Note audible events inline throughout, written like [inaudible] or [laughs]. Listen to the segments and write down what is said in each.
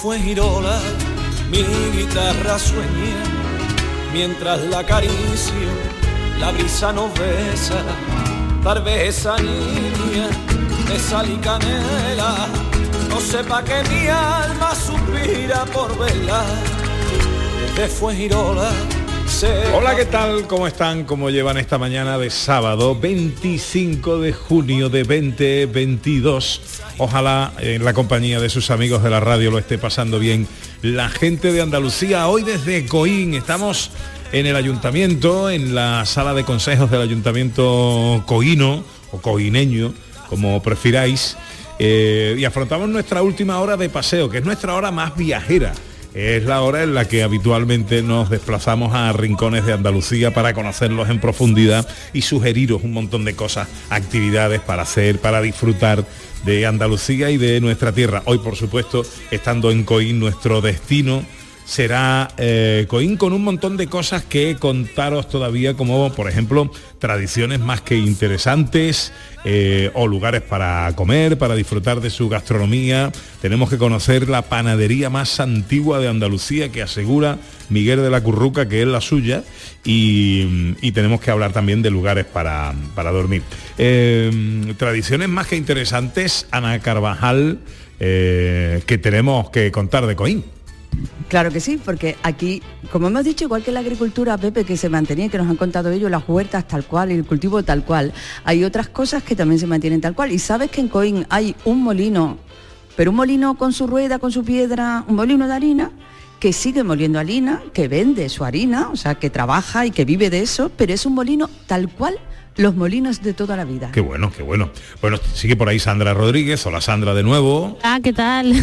De Fuengirola mi guitarra sueña mientras la acaricio, la brisa nos besa, tal vez esa niña de sal y canela no sepa que mi alma suspira por verla. Desde Fuengirola Hola, ¿qué tal? ¿Cómo están? ¿Cómo llevan esta mañana de sábado 25 de junio de 2022? Ojalá en la compañía de sus amigos de la radio lo esté pasando bien la gente de Andalucía. Hoy desde Coín estamos en el ayuntamiento, en la sala de consejos del ayuntamiento coíno o coineño, como prefiráis, eh, y afrontamos nuestra última hora de paseo, que es nuestra hora más viajera es la hora en la que habitualmente nos desplazamos a rincones de Andalucía para conocerlos en profundidad y sugeriros un montón de cosas, actividades para hacer, para disfrutar de Andalucía y de nuestra tierra. Hoy, por supuesto, estando en Coín, nuestro destino será eh, Coín con un montón de cosas que contaros todavía, como por ejemplo tradiciones más que interesantes eh, o lugares para comer, para disfrutar de su gastronomía. Tenemos que conocer la panadería más antigua de Andalucía que asegura Miguel de la Curruca que es la suya y, tenemos que hablar también de lugares para, dormir. Eh, tradiciones más que interesantes, Ana Carvajal, que tenemos que contar de Coín. Claro que sí, porque aquí, como hemos dicho, igual que la agricultura, Pepe, que se mantenía, que nos han contado ellos, las huertas tal cual y el cultivo tal cual, hay otras cosas que también se mantienen tal cual. Y sabes que en Coín hay un molino, pero un molino con su rueda, con su piedra, un molino de harina, que sigue moliendo harina, que vende su harina, o sea, que trabaja y que vive de eso, pero es un molino tal cual los molinos de toda la vida. Qué bueno, qué bueno. Bueno, sigue por ahí Sandra Rodríguez. Hola Sandra de nuevo. Ah, ¿qué tal? [laughs]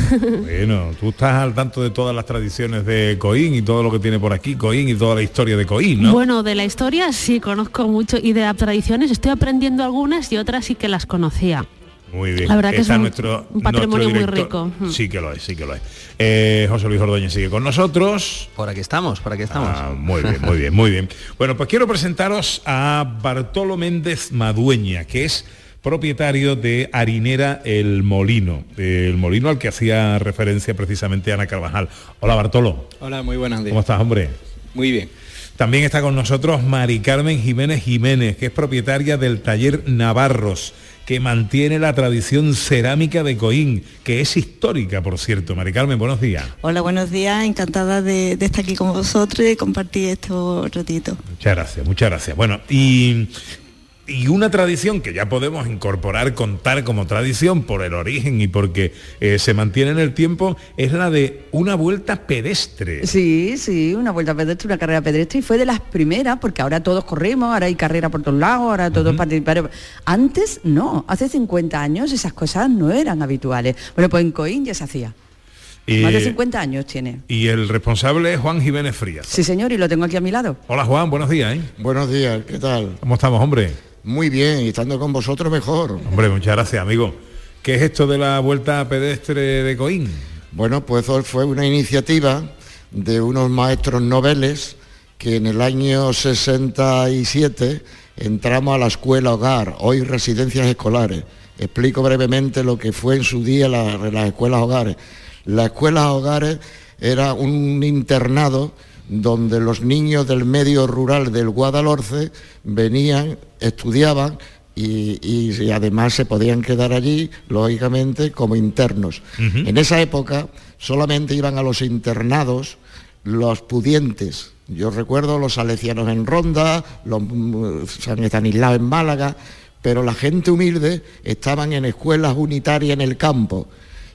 Bueno, tú estás al tanto de todas las tradiciones de Coín y todo lo que tiene por aquí Coín y toda la historia de Coín, ¿no? Bueno, de la historia sí conozco mucho y de las tradiciones estoy aprendiendo algunas y otras sí que las conocía. Muy bien. La verdad que es un, patrimonio muy rico. Sí que lo es, sí que lo es. Eh, José Luis Ordóñez sigue con nosotros. Por aquí estamos, por aquí estamos. Ah, muy bien, muy bien, muy bien. Bueno, pues quiero presentaros a Bartolo Méndez Madueña, que es propietario de Harinera El Molino, el molino al que hacía referencia precisamente Ana Carvajal. Hola Bartolo. Hola, muy buenas días. ¿Cómo estás, hombre? Muy bien. También está con nosotros Mari Carmen Jiménez Jiménez, que es propietaria del taller Navarros que mantiene la tradición cerámica de Coín, que es histórica, por cierto. Mari Carmen, buenos días. Hola, buenos días. Encantada de, estar aquí con vosotros y compartir estos ratitos. Muchas gracias, muchas gracias. Bueno, y y una tradición que ya podemos incorporar, contar como tradición por el origen y porque eh, se mantiene en el tiempo, es la de una vuelta pedestre. Sí, sí, una vuelta pedestre, una carrera pedestre, y fue de las primeras, porque ahora todos corremos, ahora hay carrera por todos lados, ahora todos participan. Antes no, hace 50 años esas cosas no eran habituales. Bueno, pues en Coín ya se hacía. Más de 50 años tiene. Y el responsable es Juan Jiménez Frías. Sí, señor, y lo tengo aquí a mi lado. Hola Juan, buenos días. ¿eh? Buenos días, ¿qué tal? ¿Cómo estamos, hombre? Muy bien, y estando con vosotros mejor. Hombre, muchas gracias, amigo. ¿Qué es esto de la vuelta pedestre de Coín? Bueno, pues fue una iniciativa de unos maestros noveles que en el año 67 entramos a la escuela hogar, hoy residencias escolares. Explico brevemente lo que fue en su día las escuelas hogares. Las escuelas hogares era un internado donde los niños del medio rural del Guadalhorce venían, estudiaban y, además se podían quedar allí, lógicamente, como internos. En esa época solamente iban a los internados los pudientes. Yo recuerdo los salesianos en Ronda, los mm, San Estanislao en Málaga, pero la gente humilde estaban en escuelas unitarias en el campo.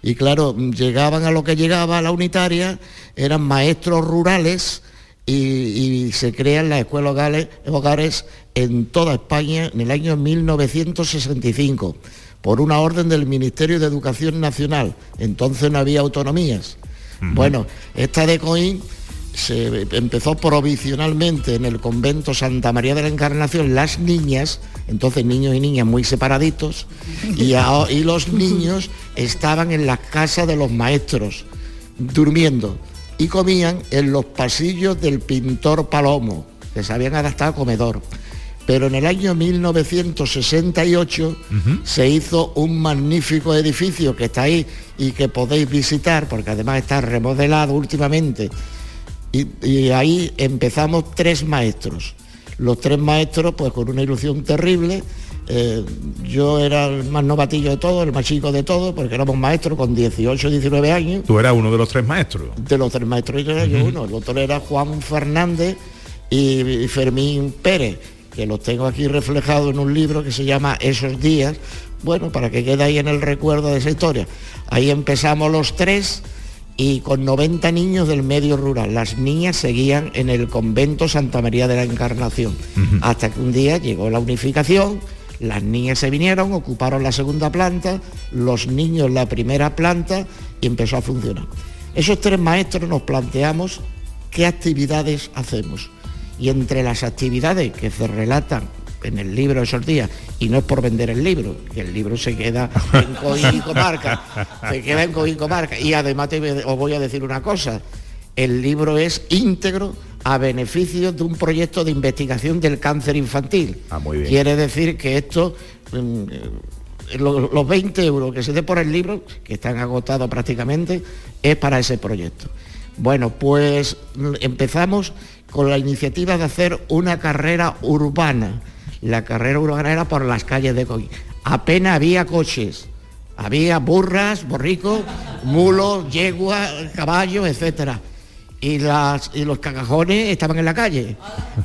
Y claro, llegaban a lo que llegaba a la unitaria, eran maestros rurales y, se crean las escuelas hogares, en toda España en el año 1965 por una orden del Ministerio de Educación Nacional. Entonces no había autonomías. Bueno, esta de Coín se empezó provisionalmente en el convento Santa María de la Encarnación las niñas, entonces niños y niñas muy separaditos, y, a- y los niños estaban en las casas de los maestros, durmiendo, y comían en los pasillos del pintor Palomo, que se habían adaptado a comedor. Pero en el año 1968 se hizo un magnífico edificio que está ahí y que podéis visitar, porque además está remodelado últimamente. Y, y ahí empezamos tres maestros. Los tres maestros, pues con una ilusión terrible. eh, yo era el más novatillo de todos, el más chico de todos, porque éramos maestros con 18, 19 años. Tú eras uno de los tres maestros. De los tres maestros yo era yo uno, el otro era Juan Fernández y, y Fermín Pérez, que los tengo aquí reflejados en un libro que se llama Esos días, bueno, para que quede ahí en el recuerdo de esa historia. Ahí empezamos los tres y con 90 niños del medio rural. Las niñas seguían en el convento Santa María de la Encarnación, hasta que un día llegó la unificación, las niñas se vinieron, ocuparon la segunda planta, los niños la primera planta y empezó a funcionar. Esos tres maestros nos planteamos qué actividades hacemos. Y entre las actividades que se relatan en el libro de esos días, y no es por vender el libro, que el libro se queda en [laughs] Coín y Comarca, se queda en Coín y Comarca. Y además te, os voy a decir una cosa, el libro es íntegro a beneficio de un proyecto de investigación del cáncer infantil. Ah, muy bien. Quiere decir que esto, mm, lo- los 20 euros que se dé por el libro, que están agotados prácticamente, es para ese proyecto. Bueno, pues mm, empezamos con la iniciativa de hacer una carrera urbana. La carrera urbana era por las calles de Coín. Apenas había coches, había burras, borricos, mulos, yeguas, caballos, etcétera. Y, las, y los cagajones estaban en la calle.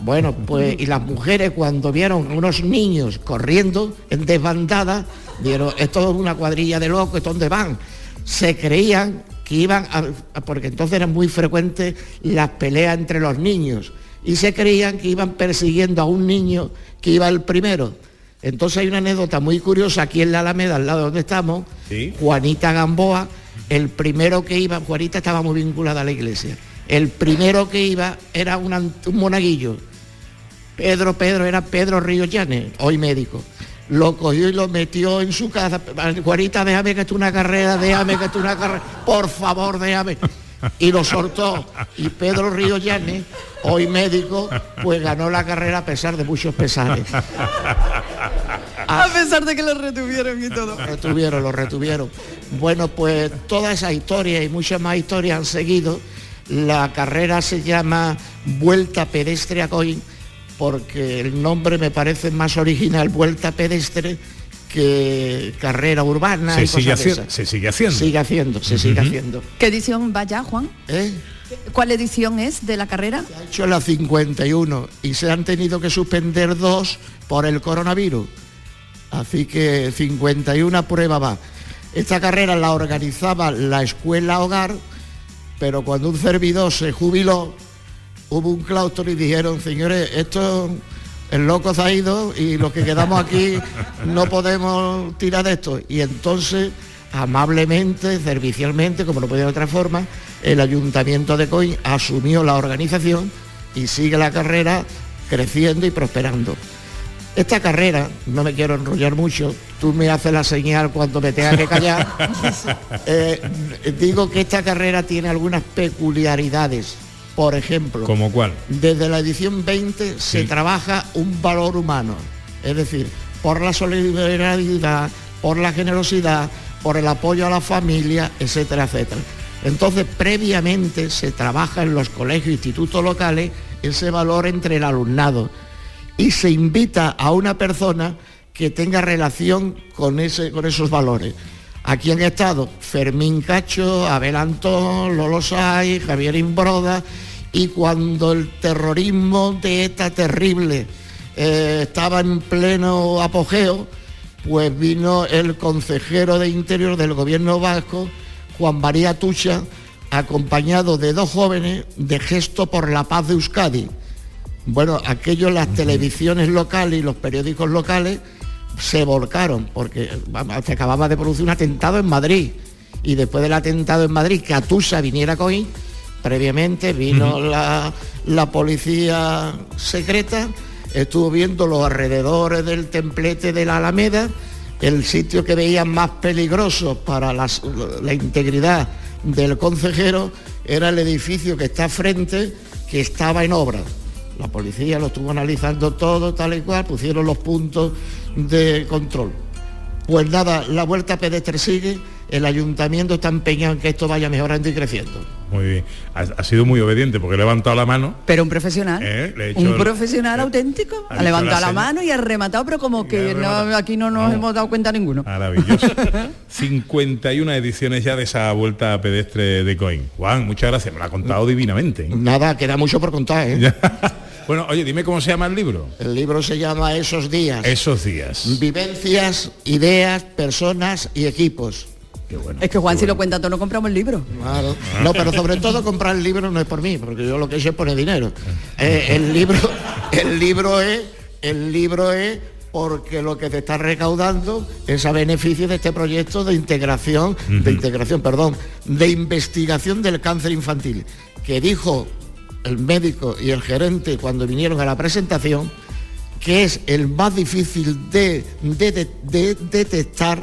Bueno, pues y las mujeres cuando vieron unos niños corriendo en desbandada, dijeron, esto es una cuadrilla de locos, ¿esto dónde van? Se creían que iban, a- porque entonces eran muy frecuentes las peleas entre los niños, y se creían que iban persiguiendo a un niño que iba el primero. Entonces hay una anécdota muy curiosa aquí en la Alameda, al lado donde estamos, Sí. Juanita Gamboa, el primero que iba, Juanita estaba muy vinculada a la iglesia, el primero que iba era un, un monaguillo, Pedro, Pedro, era Pedro Ríos Llanes, hoy médico. Lo cogió y lo metió en su casa. Juanita, déjame que esto es una carrera, déjame que esto es una carrera, por favor, déjame. Y lo soltó. Y Pedro Ríos Llanes, hoy médico, pues ganó la carrera a pesar de muchos pesares. [laughs] A pesar de que lo retuvieron y todo. Lo retuvieron, lo retuvieron. Bueno, pues toda esa historia y muchas más historias han seguido. La carrera se llama Vuelta Pedestre a Coín porque el nombre me parece más original, Vuelta Pedestre, que carrera urbana. Se y sigue, cosas de esas. se sigue haciendo. Sigue haciendo, se sigue haciendo. ¿Qué edición va ya, Juan? ¿Eh? ¿Cuál edición es de la carrera? Ha hecho la 51 y se han tenido que suspender dos por el coronavirus. Así que 51 prueba va. Esta carrera la organizaba la escuela hogar, pero cuando un servidor se jubiló, hubo un claustro y dijeron, señores, esto, el loco se ha ido y los que quedamos aquí [laughs] no podemos tirar de esto. Y entonces, amablemente, servicialmente, como no podía de otra forma, el ayuntamiento de Coín asumió la organización y sigue la carrera creciendo y prosperando. Esta carrera, no me quiero enrollar mucho, tú me haces la señal cuando me tenga que callar, [laughs] eh, digo que esta carrera tiene algunas peculiaridades. Por ejemplo, ¿Como cuál? desde la edición 20 se trabaja un valor humano, es decir, por la solidaridad, por la generosidad, por el apoyo a la familia, etcétera, etcétera. Entonces, previamente se trabaja en los colegios e institutos locales ese valor entre el alumnado y se invita a una persona que tenga relación con, ese, con esos valores. Aquí han estado Fermín Cacho, Abel Antón, Lolo Say, Javier Imbroda, y cuando el terrorismo de esta terrible eh, estaba en pleno apogeo, pues vino el consejero de Interior del gobierno vasco, Juan María Tucha, acompañado de dos jóvenes de Gesto por la Paz de Euskadi. Bueno, aquello, las televisiones locales y los periódicos locales se volcaron, porque vamos, se acababa de producir un atentado en Madrid. Y después del atentado en Madrid, que Atusa viniera a Coín, previamente vino la, la policía secreta, estuvo viendo los alrededores del templete de la Alameda, el sitio que veían más peligroso para las- la integridad del consejero era el edificio que está frente, que estaba en obra. La policía lo estuvo analizando todo tal y cual, pusieron los puntos de control. Pues nada, la vuelta pedestre sigue, el ayuntamiento está empeñado en que esto vaya mejorando y creciendo. Muy bien. Ha, ha sido muy obediente porque he levantado la mano. Pero un profesional. Eh, le he hecho un el- profesional eh, auténtico. ha Ha levantado la la, mano y ha rematado, pero como que no, aquí no nos hemos dado cuenta ninguno. Maravilloso. [laughs] 51 ediciones ya de esa vuelta pedestre de Coin. Juan, muchas gracias. Me lo ha contado divinamente. ¿eh? Nada, queda mucho por contar, ¿eh? [laughs] bueno, oye, dime cómo se llama el libro. El libro se llama Esos días. Esos días. Vivencias, ideas, personas y equipos. Es que Juan, si lo cuenta todo, no compramos el libro. Claro. No, pero sobre todo comprar el libro no es por mí, porque yo lo que he hecho es poner dinero. Eh, el libro, el libro es, el libro es porque lo que se está recaudando es a beneficio de este proyecto de integración, de integración, perdón, de investigación del cáncer infantil, que dijo el médico y el gerente cuando vinieron a la presentación que es el más difícil de, de- de- de detectar,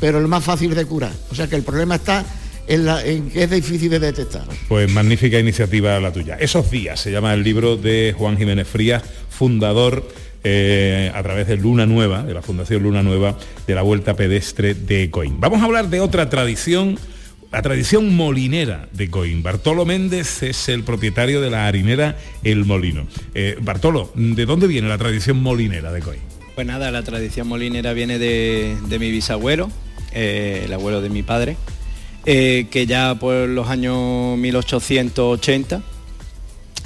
pero el más fácil de curar. O sea que el problema está en, la- en que es difícil de detectar. Pues magnífica iniciativa la tuya. Esos días se llama el libro de Juan Jiménez Frías, fundador eh, a través de Luna Nueva, de la Fundación Luna Nueva, de la Vuelta Pedestre de Coín. Vamos a hablar de otra tradición, la tradición molinera de Coín. Bartolo Méndez es el propietario de la harinera El Molino. Eh, Bartolo, ¿de dónde viene la tradición molinera de Coín? Pues nada, la tradición molinera viene de, de mi bisabuelo, eh, el abuelo de mi padre, eh, que ya por los años 1880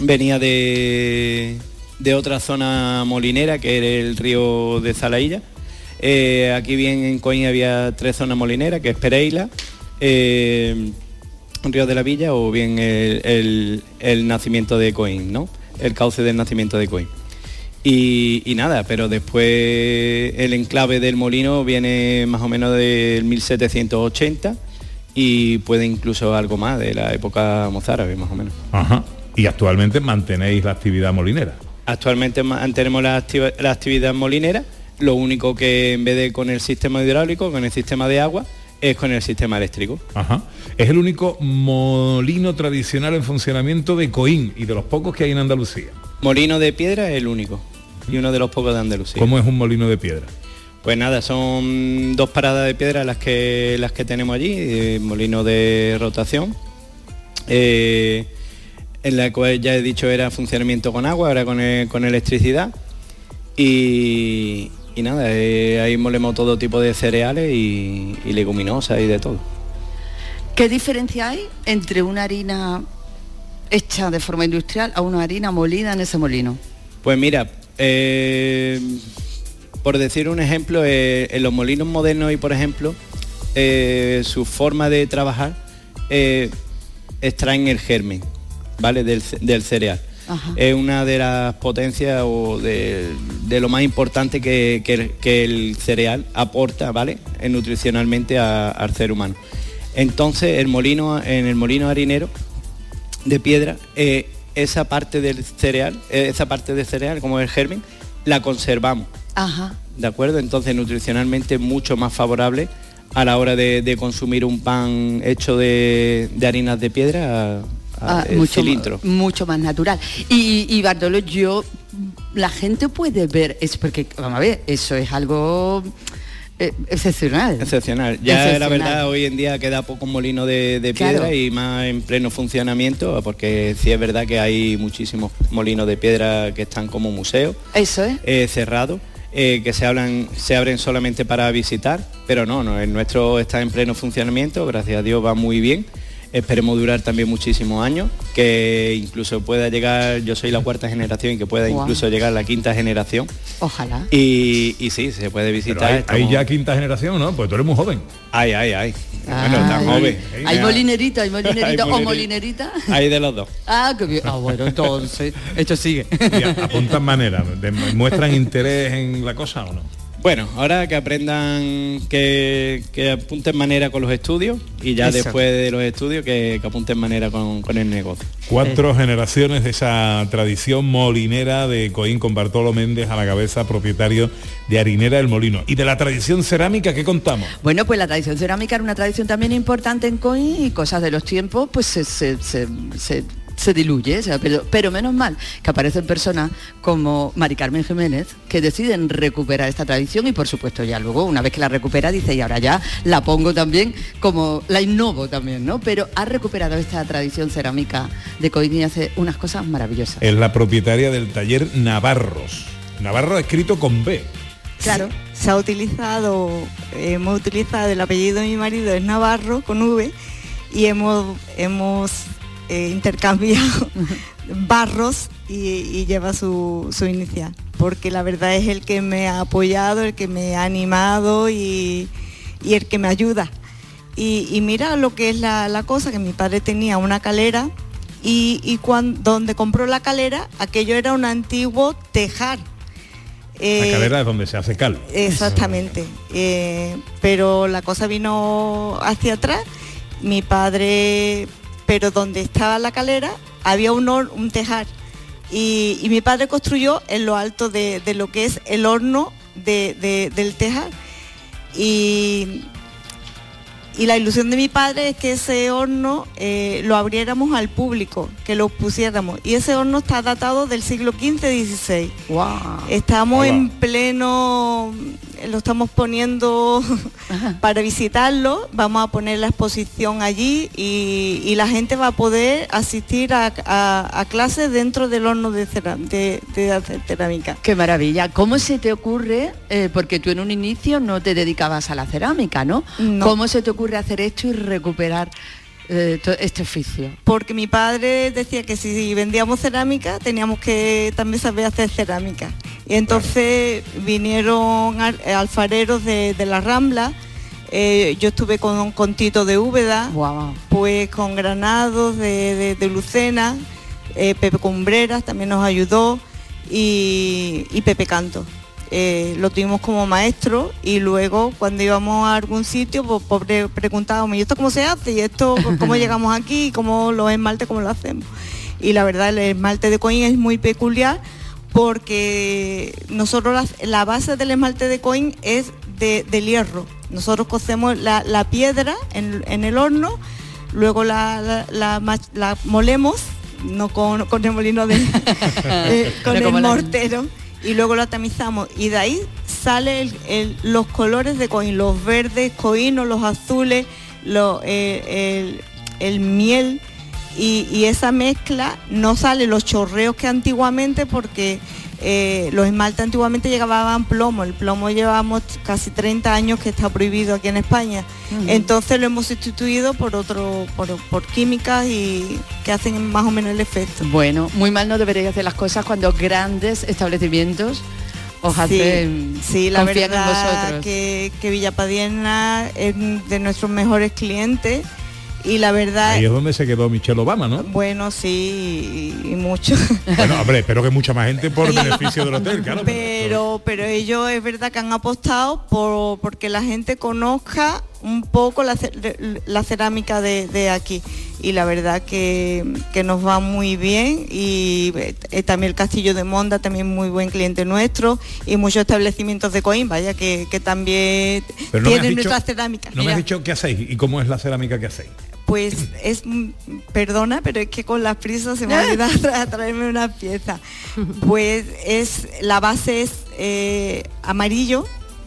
venía de, de otra zona molinera, que era el río de Zalailla. Aquí bien en Coín había tres zonas molineras, que es Pereira, eh, Río de la Villa o bien el, el- el nacimiento de Coín, ¿no? El cauce del nacimiento de Coín. Y, y nada, pero después el enclave del molino viene más o menos del 1780 y puede incluso algo más de la época mozárabe, más o menos. Ajá. Y actualmente mantenéis la actividad molinera. Actualmente mantenemos la, activa- la actividad molinera, lo único que en vez de con el sistema hidráulico, con el sistema de agua, es con el sistema eléctrico. Ajá. Es el único molino tradicional en funcionamiento de Coín y de los pocos que hay en Andalucía. Molino de piedra es el único y uno de los pocos de Andalucía. ¿Cómo es un molino de piedra? Pues nada, son dos paradas de piedra las que las que tenemos allí, eh, molino de rotación. eh, en la cual ya he dicho era funcionamiento con agua, ahora con, e- con electricidad. Y, y nada, eh, ahí molemos todo tipo de cereales y, y leguminosas y de todo. ¿Qué diferencia hay entre una harina hecha de forma industrial a una harina molida en ese molino? Pues mira, eh, por decir un ejemplo, eh, en los molinos modernos y por ejemplo, eh, su forma de trabajar extraen el germen, ¿vale? Del cereal. Ajá. Es una de las potencias o de, de lo más importante que, que el- que el cereal aporta, ¿vale? Nutricionalmente a- al ser humano. Entonces, el molino, en el molino harinero de piedra, eh, esa parte del cereal, eh, esa parte del cereal, como el germen, la conservamos. Ajá. ¿De acuerdo? Entonces nutricionalmente mucho más favorable a la hora de, de consumir un pan hecho de, de harinas de piedra Ah, el mucho, cilindro. mucho más natural. Y, y Bartolo, yo, la gente puede ver, es porque, vamos a ver, eso es algo eh, excepcional. Excepcional. Ya la verdad hoy en día queda poco molino de, de piedra Claro. y más en pleno funcionamiento, porque sí es verdad que hay muchísimos molinos de piedra que están como museos. Eso es. eh, cerrado, eh, que se, hablan, se abren solamente para visitar, pero no, no, el nuestro está en pleno funcionamiento, gracias a Dios va muy bien. Esperemos durar también muchísimos años, que incluso pueda llegar, yo soy la cuarta generación y que pueda incluso llegar la quinta generación. Ojalá. Y, y sí, se puede visitar. hay, hay estamos- ya quinta generación, ¿no? Pues tú eres muy joven. Ay, ay, ay. Bueno, tan joven. Hay molinerito, hay molinerito [laughs] Hay o molineri- molinerita. Hay de los dos. Ah, qué bien. Ah, bueno, entonces, esto sigue. [laughs] Y a- apuntan manera, muestran interés en la cosa o no. Bueno, ahora que aprendan, que, que apunten manera con los estudios y ya Eso. después de los estudios que, que apunten manera con, con el negocio. Cuatro generaciones de esa tradición molinera de Coín con Bartolo Méndez a la cabeza, propietario de Harinera del Molino. Y de la tradición cerámica, ¿qué contamos? Bueno, pues la tradición cerámica era una tradición también importante en Coín y cosas de los tiempos, pues se, se- se- se- se diluye, o sea, pero, pero menos mal que aparecen personas como Mari Carmen Jiménez que deciden recuperar esta tradición y por supuesto ya luego, una vez que la recupera, dice, y ahora ya la pongo también como la innovo también, ¿no? Pero ha recuperado esta tradición cerámica de Coín y hace unas cosas maravillosas. Es la propietaria del taller Navarros. Navarro escrito con B. Claro, se ha utilizado, hemos utilizado el apellido de mi marido es Navarro con V y hemos, hemos eh, intercambiado [laughs] barros y, y lleva su, su inicial, porque la verdad es el que me ha apoyado, el que me ha animado y, y el que me ayuda. Y, y mira lo que es la, la cosa, que mi padre tenía una calera y, y cuan- donde compró la calera, aquello era un antiguo tejar. La Eh, calera es donde se hace cal. Exactamente. Eh, pero la cosa vino hacia atrás. Mi padre, pero donde estaba la calera, había un, hor- un tejar. Y, mi padre construyó en lo alto de, lo que es el horno de- de- del tejar. Y, y la ilusión de mi padre es que ese horno eh, lo abriéramos al público, que lo pusiéramos. Y ese horno está datado del siglo XV-XVI. Estamos Hola. en pleno, lo estamos poniendo [laughs] para visitarlo, vamos a poner la exposición allí y, y la gente va a poder asistir a, a- a clases dentro del horno de, cerámica. Qué maravilla. ¿Cómo se te ocurre, eh, porque tú en un inicio no te dedicabas a la cerámica, ¿no? No. ¿Cómo se te ocurre hacer esto y recuperar eh, este oficio? Porque mi padre decía que si vendíamos cerámica teníamos que también saber hacer cerámica. Y entonces vinieron al- alfareros de, de la Rambla, eh, yo estuve con, con Tito de Úbeda, pues con Granados de, de- de Lucena, eh, Pepe Cumbreras también nos ayudó y, y Pepe Canto. Eh, lo tuvimos como maestro y luego cuando íbamos a algún sitio pues, pues, pre- preguntábamos, ¿y esto cómo se hace? ¿Y esto cómo [laughs] llegamos aquí? ¿Y cómo los esmaltes, cómo lo hacemos? Y la verdad el esmalte de coin es muy peculiar porque nosotros la, la base del esmalte de coin es de, del hierro. Nosotros cocemos la, la piedra en, en el horno, luego la, la- molemos, no con, con el molino de [laughs] eh, con No el mortero, y luego la tamizamos. Y de ahí sale el- el- los colores de coin, los verdes, coinos, los azules, lo- eh, el, el miel. Y, y esa mezcla no sale los chorreos que antiguamente porque eh, los esmaltes antiguamente llevaban plomo, el plomo llevamos casi 30 años que está prohibido aquí en España. Entonces lo hemos sustituido por otro, por, por químicas y que hacen más o menos el efecto. Bueno, muy mal no deberéis hacer las cosas cuando grandes establecimientos os hacen sí, la en verdad vosotros. que, que Villapadierna es de nuestros mejores clientes y la verdad, Ahí es donde se quedó Michelle Obama, ¿no? bueno, sí, y, y mucho. [laughs] Bueno, hombre, espero que mucha más gente por beneficio del hotel, claro. pero, pero ellos es verdad que han apostado por porque la gente conozca un poco la, ce- la cerámica de, de aquí y la verdad que, que nos va muy bien y eh, también el Castillo de Monda también muy buen cliente nuestro y muchos establecimientos de Coín, vaya que, que también Pero no tienen dicho- nuestra cerámica. No me has dicho qué hacéis y cómo es la cerámica que hacéis. Pues es, mm, perdona, pero es que con las prisas se me ha olvidado [laughs] tra- traerme una pieza. Pues es, la base es eh, amarillo.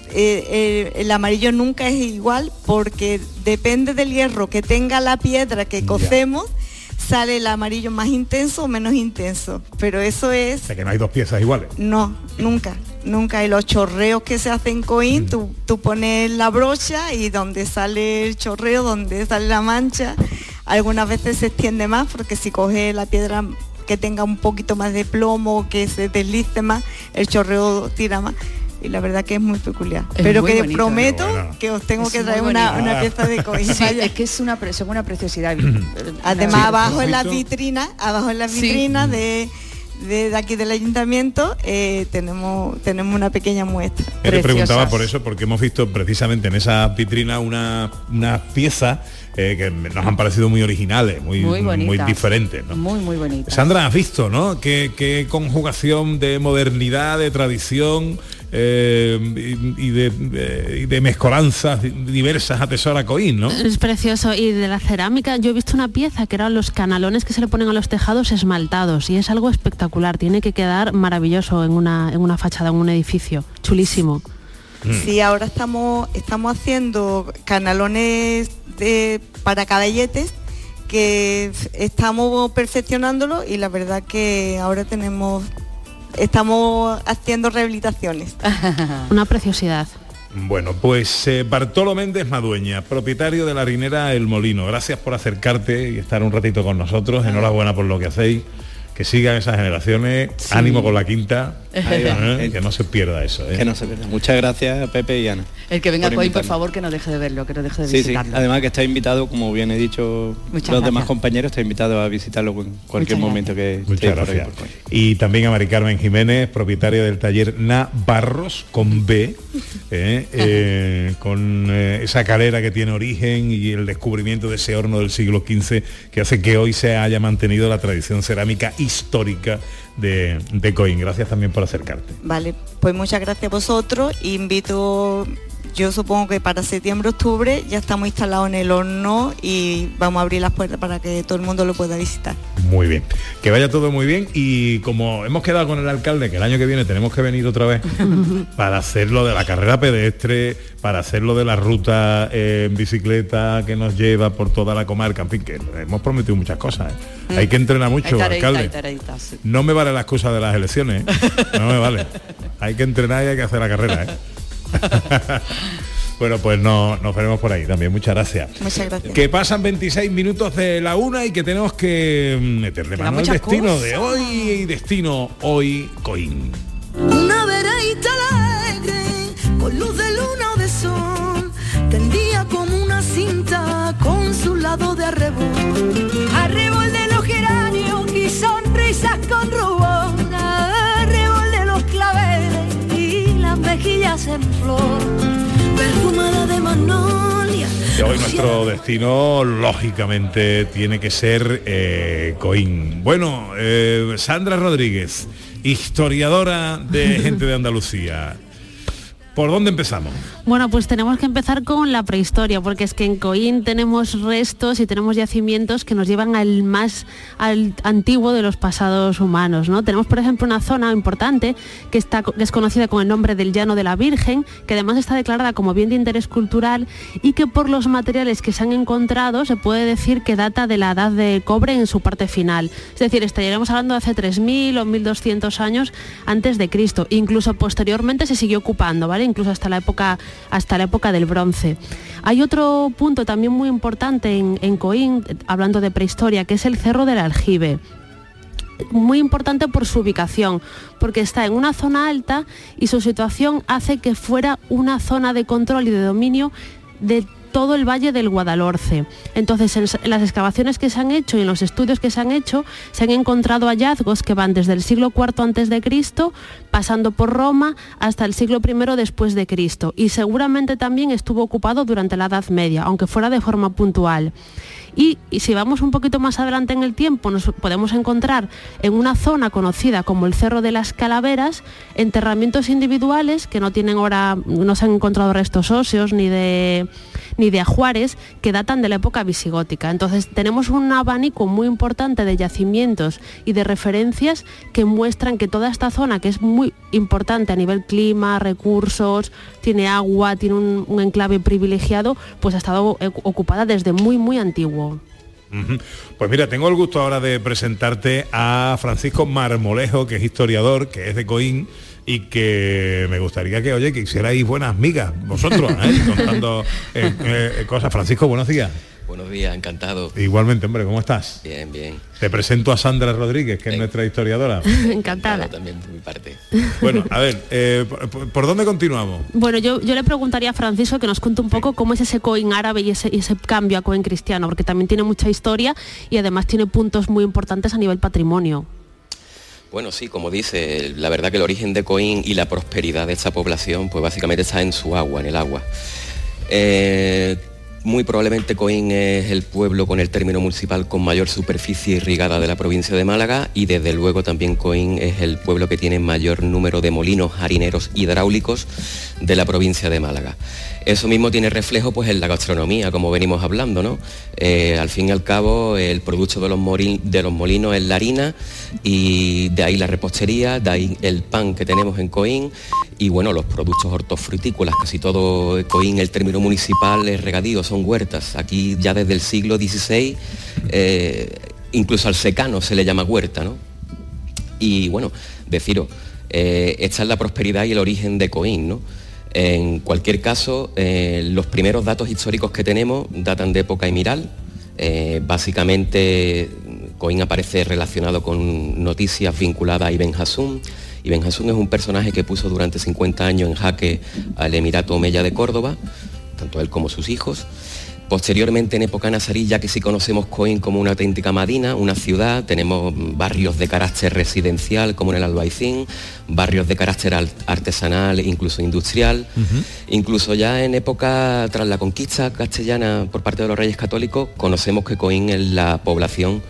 Eh, eh, el amarillo nunca es igual porque depende del hierro que tenga la piedra que Ya. cocemos, sale el amarillo más intenso o menos intenso. Pero eso es O sea que no hay dos piezas iguales. no, nunca, nunca. Y los chorreos que se hacen coin, tú, tú pones la brocha y donde sale el chorreo, donde sale la mancha, algunas veces se extiende más porque si coge la piedra que tenga un poquito más de plomo, que se deslice más, el chorreo tira más. Y la verdad que es muy peculiar. Es Pero muy que bonito. prometo Bueno. que os tengo Es que traer una, una pieza de coin. Sí, Vaya. es que es una, son una preciosidad. [clears throat] Además, abajo en la vitrina, abajo en la Sí. vitrina de, de, de aquí del ayuntamiento, eh, tenemos, tenemos una pequeña muestra. Yo te preguntaba por eso, porque hemos visto precisamente en esa vitrina una, una pieza eh, que nos han parecido muy originales, muy, Muy bonitas. diferentes. ¿no? Muy, muy bonita. Sandra, has visto, ¿no? Qué, qué conjugación de modernidad, de tradición eh, y, y de, eh, y de mezcolanzas diversas atesora Coín, ¿no? Es precioso. Y de la cerámica, yo he visto una pieza que eran los canalones que se le ponen a los tejados esmaltados y es algo espectacular. Tiene que quedar maravilloso en una, en una fachada, en un edificio. Chulísimo. Sí, ahora estamos, estamos haciendo canalones de, para caballetes que estamos perfeccionándolo y la verdad que ahora tenemos estamos haciendo rehabilitaciones. [laughs] Una preciosidad. Bueno, pues eh, Bartolo Méndez Madueña, propietario de la harinera El Molino. Gracias por acercarte y estar un ratito con nosotros. Enhorabuena por lo que hacéis. Que sigan esas generaciones. Ánimo con la quinta. Ahí va. [laughs] ¿eh? Que no se pierda eso. ¿eh? Que no se pierda. Muchas gracias Pepe y Ana. El que venga a por Coín, por favor, que no deje de verlo, que no deje de Sí, sí. visitarlo. Además que está invitado, como bien he dicho Muchas los demás gracias. compañeros, está invitado a visitarlo en cualquier Muchas momento que Muchas estéis por ahí, gracias. por. Y también a Mari Carmen Jiménez, propietaria del taller Navarros con B, eh, eh, con eh, esa calera que tiene origen y el descubrimiento de ese horno del siglo XV que hace que hoy se haya mantenido la tradición cerámica histórica de, de Coín. Gracias también por acercarte. Vale, pues muchas gracias a vosotros. Invito, yo supongo que para septiembre, octubre ya estamos instalados en el horno y vamos a abrir las puertas para que todo el mundo lo pueda visitar. Muy bien. Que vaya todo muy bien y como hemos quedado con el alcalde que el año que viene tenemos que venir otra vez [laughs] para hacer lo de la carrera pedestre, para hacer lo de la ruta eh, en bicicleta que nos lleva por toda la comarca, en fin, que hemos prometido muchas cosas. ¿eh? Hay que entrenar mucho, tareita, alcalde. hay tareita, sí. No me vale la excusa de las elecciones, ¿eh? [laughs] no me vale. Hay que entrenar y hay que hacer la carrera. ¿eh? [laughs] bueno, pues no, nos veremos por ahí también. Muchas gracias. Muchas gracias. Que pasan 26 minutos de la una y que tenemos que mm, meterle mano al destino cosas. de hoy y destino hoy Coín. Una vereita alegre, con luz de luna sol, tendía como una cinta con su lado de arrebol. Arrebol de los geranios y sonrisas con rubor, arrebol de los claveles y las mejillas en flor, perfumada de magnolia. Y hoy nuestro destino, lógicamente, tiene que ser eh, Coín. Bueno, eh, Sandra Rodríguez, historiadora de [laughs] gente de Andalucía. ¿Por dónde empezamos? Bueno, pues tenemos que empezar con la prehistoria, porque es que en Coín tenemos restos y tenemos yacimientos que nos llevan al más al antiguo de los pasados humanos. ¿no? Tenemos, por ejemplo, una zona importante que, está, que es conocida con el nombre del Llano de la Virgen, que además está declarada como bien de interés cultural y que por los materiales que se han encontrado se puede decir que data de la edad de cobre en su parte final. Es decir, estaríamos hablando de hace 3.000 o 1.200 años antes de Cristo. Incluso posteriormente se siguió ocupando, ¿vale? Incluso hasta la época, hasta la época del bronce. Hay otro punto también muy importante en, en Coín, eh, hablando de prehistoria, que es el Cerro del Aljibe muy importante por su ubicación, porque está en una zona alta y su situación hace que fuera una zona de control y de dominio de todo el valle del Guadalhorce. Entonces, en las excavaciones que se han hecho y en los estudios que se han hecho, se han encontrado hallazgos que van desde el siglo IV antes de Cristo, pasando por Roma, hasta el siglo I después de Cristo. Y seguramente también estuvo ocupado durante la Edad Media, aunque fuera de forma puntual. Y, y si vamos un poquito más adelante en el tiempo, nos podemos encontrar en una zona conocida como el Cerro de las Calaveras, enterramientos individuales que no tienen ahora, no se han encontrado restos óseos ni de ni de ajuares que datan de la época visigótica. Entonces tenemos un abanico muy importante de yacimientos y de referencias que muestran que toda esta zona, que es muy importante a nivel clima, recursos, tiene agua, tiene un, un enclave privilegiado, pues ha estado eh, ocupada desde muy, muy antiguo. Pues mira, tengo el gusto ahora de presentarte a Francisco Marmolejo, que es historiador, que es de Coín y que me gustaría que, oye, que hicierais buenas migas vosotros, ¿eh? [laughs] contando eh, eh, cosas. Francisco, buenos días. Buenos días, encantado. Igualmente, hombre, ¿cómo estás? Bien, bien. Te presento a Sandra Rodríguez, que es nuestra historiadora. [laughs] Encantada. También por mi parte. Bueno, [laughs] a ver, eh, ¿por, por dónde continuamos? Bueno, yo, yo le preguntaría a Francisco que nos cuente un poco cómo es ese coin árabe y ese, y ese cambio a coin cristiano, porque también tiene mucha historia y además tiene puntos muy importantes a nivel patrimonio. Bueno, sí, como dice, la verdad que el origen de Coín y la prosperidad de esta población, pues básicamente está en su agua, en el agua. Eh, muy probablemente Coín es el pueblo con el término municipal con mayor superficie irrigada de la provincia de Málaga y desde luego también Coín es el pueblo que tiene mayor número de molinos harineros hidráulicos de la provincia de Málaga. Eso mismo tiene reflejo pues, en la gastronomía, como venimos hablando, ¿no? Eh, al fin y al cabo, el producto de los, de los molinos es la harina y de ahí la repostería, de ahí el pan que tenemos en Coín y bueno, los productos hortofrutícolas, casi todo Coín, el término municipal es regadío, son huertas. Aquí ya desde el siglo XVI, eh, incluso al secano se le llama huerta, ¿no? Y bueno, deciros, eh, esta es la prosperidad y el origen de Coín, ¿no? En cualquier caso, eh, los primeros datos históricos que tenemos datan de época emiral. Eh, básicamente, Coín aparece relacionado con noticias vinculadas a Ibn Hassum. Ibn Hassum es un personaje que puso durante 50 años en jaque al Emirato Omeya de Córdoba, tanto él como sus hijos. Posteriormente, en época nazarí, ya que sí conocemos Coín como una auténtica Madina, una ciudad, tenemos barrios de carácter residencial, como en el Albaicín, barrios de carácter al- artesanal, incluso industrial. Incluso ya en época tras la conquista castellana por parte de los reyes católicos, conocemos que Coín es la población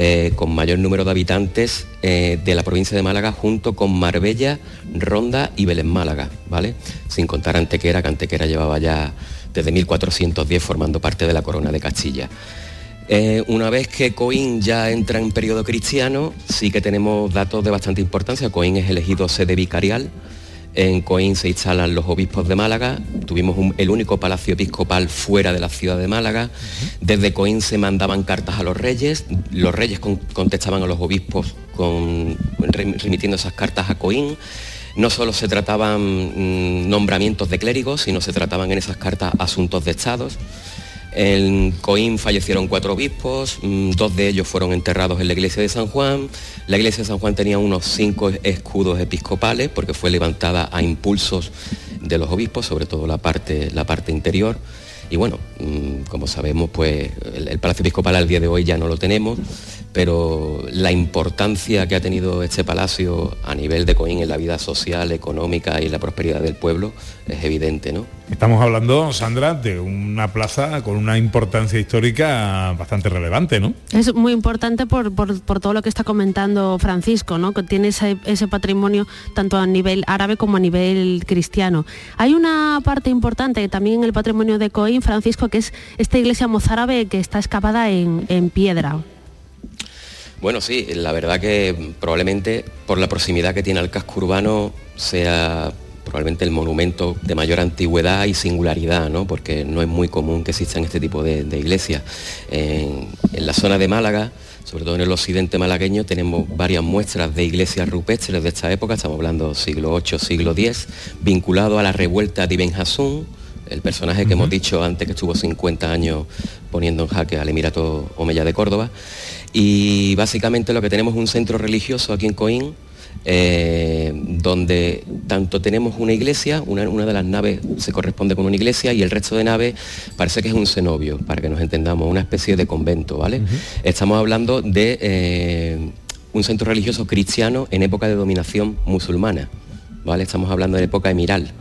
eh, con mayor número de habitantes eh, de la provincia de Málaga, junto con Marbella, Ronda y Belén Málaga, ¿vale? Sin contar Antequera, que Antequera llevaba ya desde 1410 formando parte de la corona de Castilla. Eh, una vez que Coín ya entra en periodo cristiano, sí que tenemos datos de bastante importancia. Coín es elegido sede vicarial. En Coín se instalan los obispos de Málaga. Tuvimos un- el único palacio episcopal fuera de la ciudad de Málaga. Desde Coín se mandaban cartas a los reyes. Los reyes con- contestaban a los obispos con, rem- remitiendo esas cartas a Coín. No solo se trataban mm, nombramientos de clérigos, sino se trataban en esas cartas asuntos de estados. En Coín fallecieron cuatro obispos, mm, dos de ellos fueron enterrados en la iglesia de San Juan. La iglesia de San Juan tenía unos cinco escudos episcopales porque fue levantada a impulsos de los obispos, sobre todo la parte, la parte interior. Y bueno, mm, como sabemos, pues el, Palacio Episcopal al día de hoy ya no lo tenemos, pero la importancia que ha tenido este palacio a nivel de Coín en la vida social, económica y la prosperidad del pueblo es evidente, ¿no? Estamos hablando, Sandra, de una plaza con una importancia histórica bastante relevante, ¿no? Es muy importante por, por- por todo lo que está comentando Francisco, ¿no? que tiene ese, ese patrimonio tanto a nivel árabe como a nivel cristiano. Hay una parte importante también en el patrimonio de Coín, Francisco, que es esta iglesia mozárabe que está excavada en, en piedra. Bueno, sí, la verdad que probablemente por la proximidad que tiene al casco urbano sea probablemente el monumento de mayor antigüedad y singularidad, ¿no? porque no es muy común que existan este tipo de, de iglesias. En, en la zona de Málaga, sobre todo en el occidente malagueño, tenemos varias muestras de iglesias rupestres de esta época, estamos hablando siglo VIII, siglo X, vinculado a la revuelta de Ibn Hassún, el personaje que hemos dicho antes que estuvo 50 años poniendo en jaque al Emirato Omeya de Córdoba. Y básicamente lo que tenemos es un centro religioso aquí en Coín, eh, donde tanto tenemos una iglesia, una, una de las naves se corresponde con una iglesia y el resto de naves parece que es un cenobio, para que nos entendamos, una especie de convento, ¿vale? Estamos hablando de eh, un centro religioso cristiano en época de dominación musulmana, ¿vale? Estamos hablando de época emiral,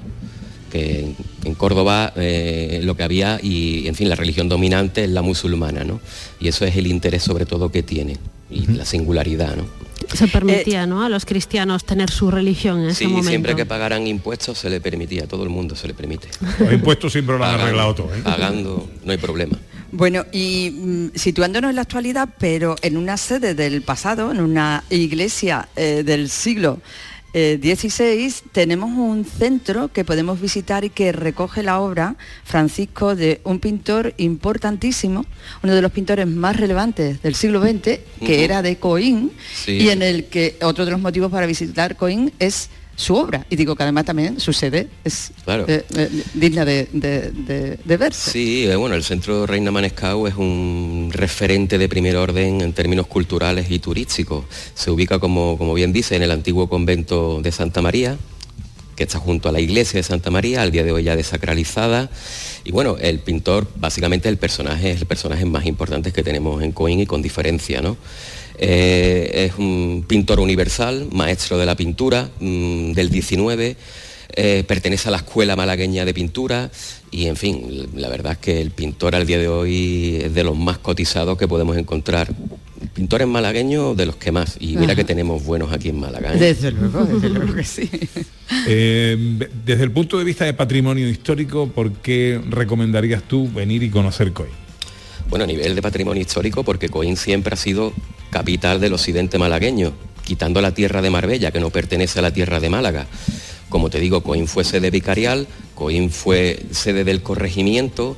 que en, Córdoba eh, lo que había y en fin la religión dominante es la musulmana ¿no? y eso es el interés sobre todo que tiene y la singularidad ¿no? Se permitía ¿no? a los cristianos tener su religión en ese sí momento. siempre que pagaran impuestos se le permitía a todo el mundo se le permite Los impuestos siempre lo han Pagando, arreglado todo. ¿eh? pagando no hay problema Bueno, y mm, situándonos en la actualidad, pero en una sede del pasado, en una iglesia eh, del siglo eh, XVI, tenemos un centro que podemos visitar y que recoge la obra, Francisco, de un pintor importantísimo, uno de los pintores más relevantes del siglo XX, que era de Coín, Sí. y en el que otro de los motivos para visitar Coín es su obra. Y digo que además también su sede es eh, eh, digna de, de, de, verse. Sí, eh, bueno, el Centro Reina Manescau es un referente de primer orden en términos culturales y turísticos. Se ubica, como, como bien dice, en el antiguo convento de Santa María, que está junto a la iglesia de Santa María, al día de hoy ya desacralizada. Y bueno, el pintor, básicamente el personaje es el personaje más importante que tenemos en Coín y con diferencia, ¿no? Eh, es un pintor universal, maestro de la pintura mm, del 19, eh, pertenece a la escuela malagueña de pintura y en fin, la verdad es que el pintor al día de hoy es de los más cotizados que podemos encontrar. Pintores malagueños de los que más, y mira que tenemos buenos aquí en Málaga. ¿eh? Desde luego, desde luego que sí. [laughs] desde el punto de vista de patrimonio histórico, ¿por qué recomendarías tú venir y conocer Coy? Bueno, a nivel de patrimonio histórico, porque Coín siempre ha sido capital del occidente malagueño, quitando la tierra de Marbella, que no pertenece a la tierra de Málaga. Como te digo, Coín fue sede vicarial, Coín fue sede del corregimiento,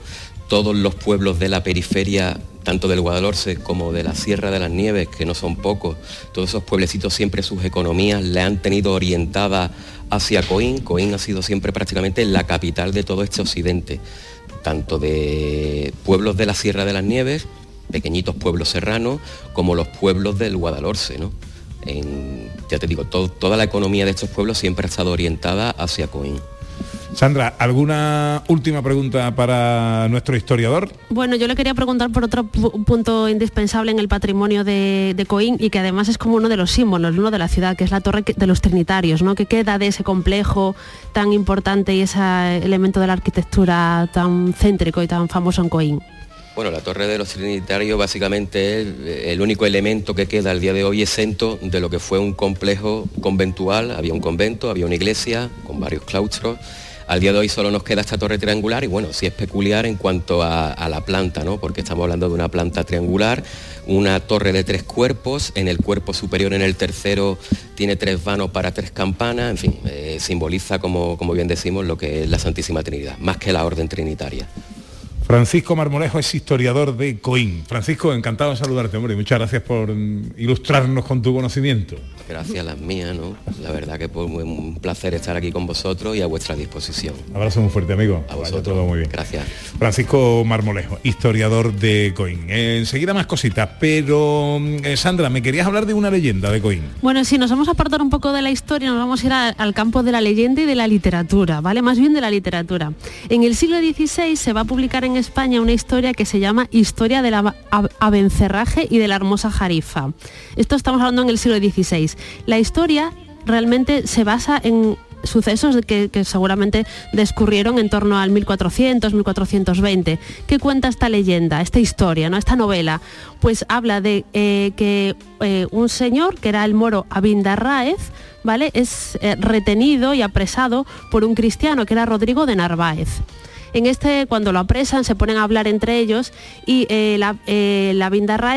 todos los pueblos de la periferia, tanto del Guadalhorce como de la Sierra de las Nieves, que no son pocos, todos esos pueblecitos siempre sus economías le han tenido orientada hacia Coín. Coín ha sido siempre prácticamente la capital de todo este occidente, tanto de pueblos de la Sierra de las Nieves, pequeñitos pueblos serranos como los pueblos del Guadalhorce. ¿no? ya te digo, toda la economía de estos pueblos siempre ha estado orientada hacia Coín. Sandra, ¿alguna última pregunta para nuestro historiador? Bueno, yo le quería preguntar por otro punto indispensable en el patrimonio de, Coín y que además es como uno de los símbolos uno de la ciudad, que es la Torre de los Trinitarios, ¿no? que queda de ese complejo tan importante y ese elemento de la arquitectura tan céntrico y tan famoso en Coín. Bueno, la Torre de los Trinitarios básicamente es el único elemento que queda al día de hoy exento de lo que fue un complejo conventual. Había un convento, había una iglesia con varios claustros. Al día de hoy solo nos queda esta torre triangular y bueno, sí es peculiar en cuanto a, la planta, ¿no? Porque estamos hablando de una planta triangular, una torre de tres cuerpos, en el cuerpo superior, en el tercero, tiene tres vanos para tres campanas, en fin, eh, simboliza, como, como bien decimos, lo que es la Santísima Trinidad, más que la orden trinitaria. Francisco Marmolejo es historiador de Coín. Francisco, encantado de saludarte, hombre, muchas gracias por ilustrarnos con tu conocimiento. Gracias las mías, ¿no? La verdad que es un placer estar aquí con vosotros y a vuestra disposición. Abrazo muy fuerte, amigo. A vosotros. todo muy bien. Gracias. Francisco Marmolejo, historiador de Coín. enseguida más cositas, pero eh, Sandra, me querías hablar de una leyenda de Coín. Bueno, si nos vamos a apartar un poco de la historia, nos vamos a ir al campo de la leyenda y de la literatura, ¿vale? Más bien de la literatura. En el siglo XVI se va a publicar en España una historia que se llama Historia del Abencerraje y de la Hermosa Jarifa. Esto estamos hablando en el siglo XVI. La historia realmente se basa en sucesos que, seguramente descurrieron en torno al 1400, 1420. ¿Qué cuenta esta leyenda, esta historia, ¿no? esta novela? Pues habla de eh, que eh, un señor, que era el moro Abindarráez, ¿vale? es eh, retenido y apresado por un cristiano, que era Rodrigo de Narváez. En este, cuando lo apresan, se ponen a hablar entre ellos y eh, la, eh,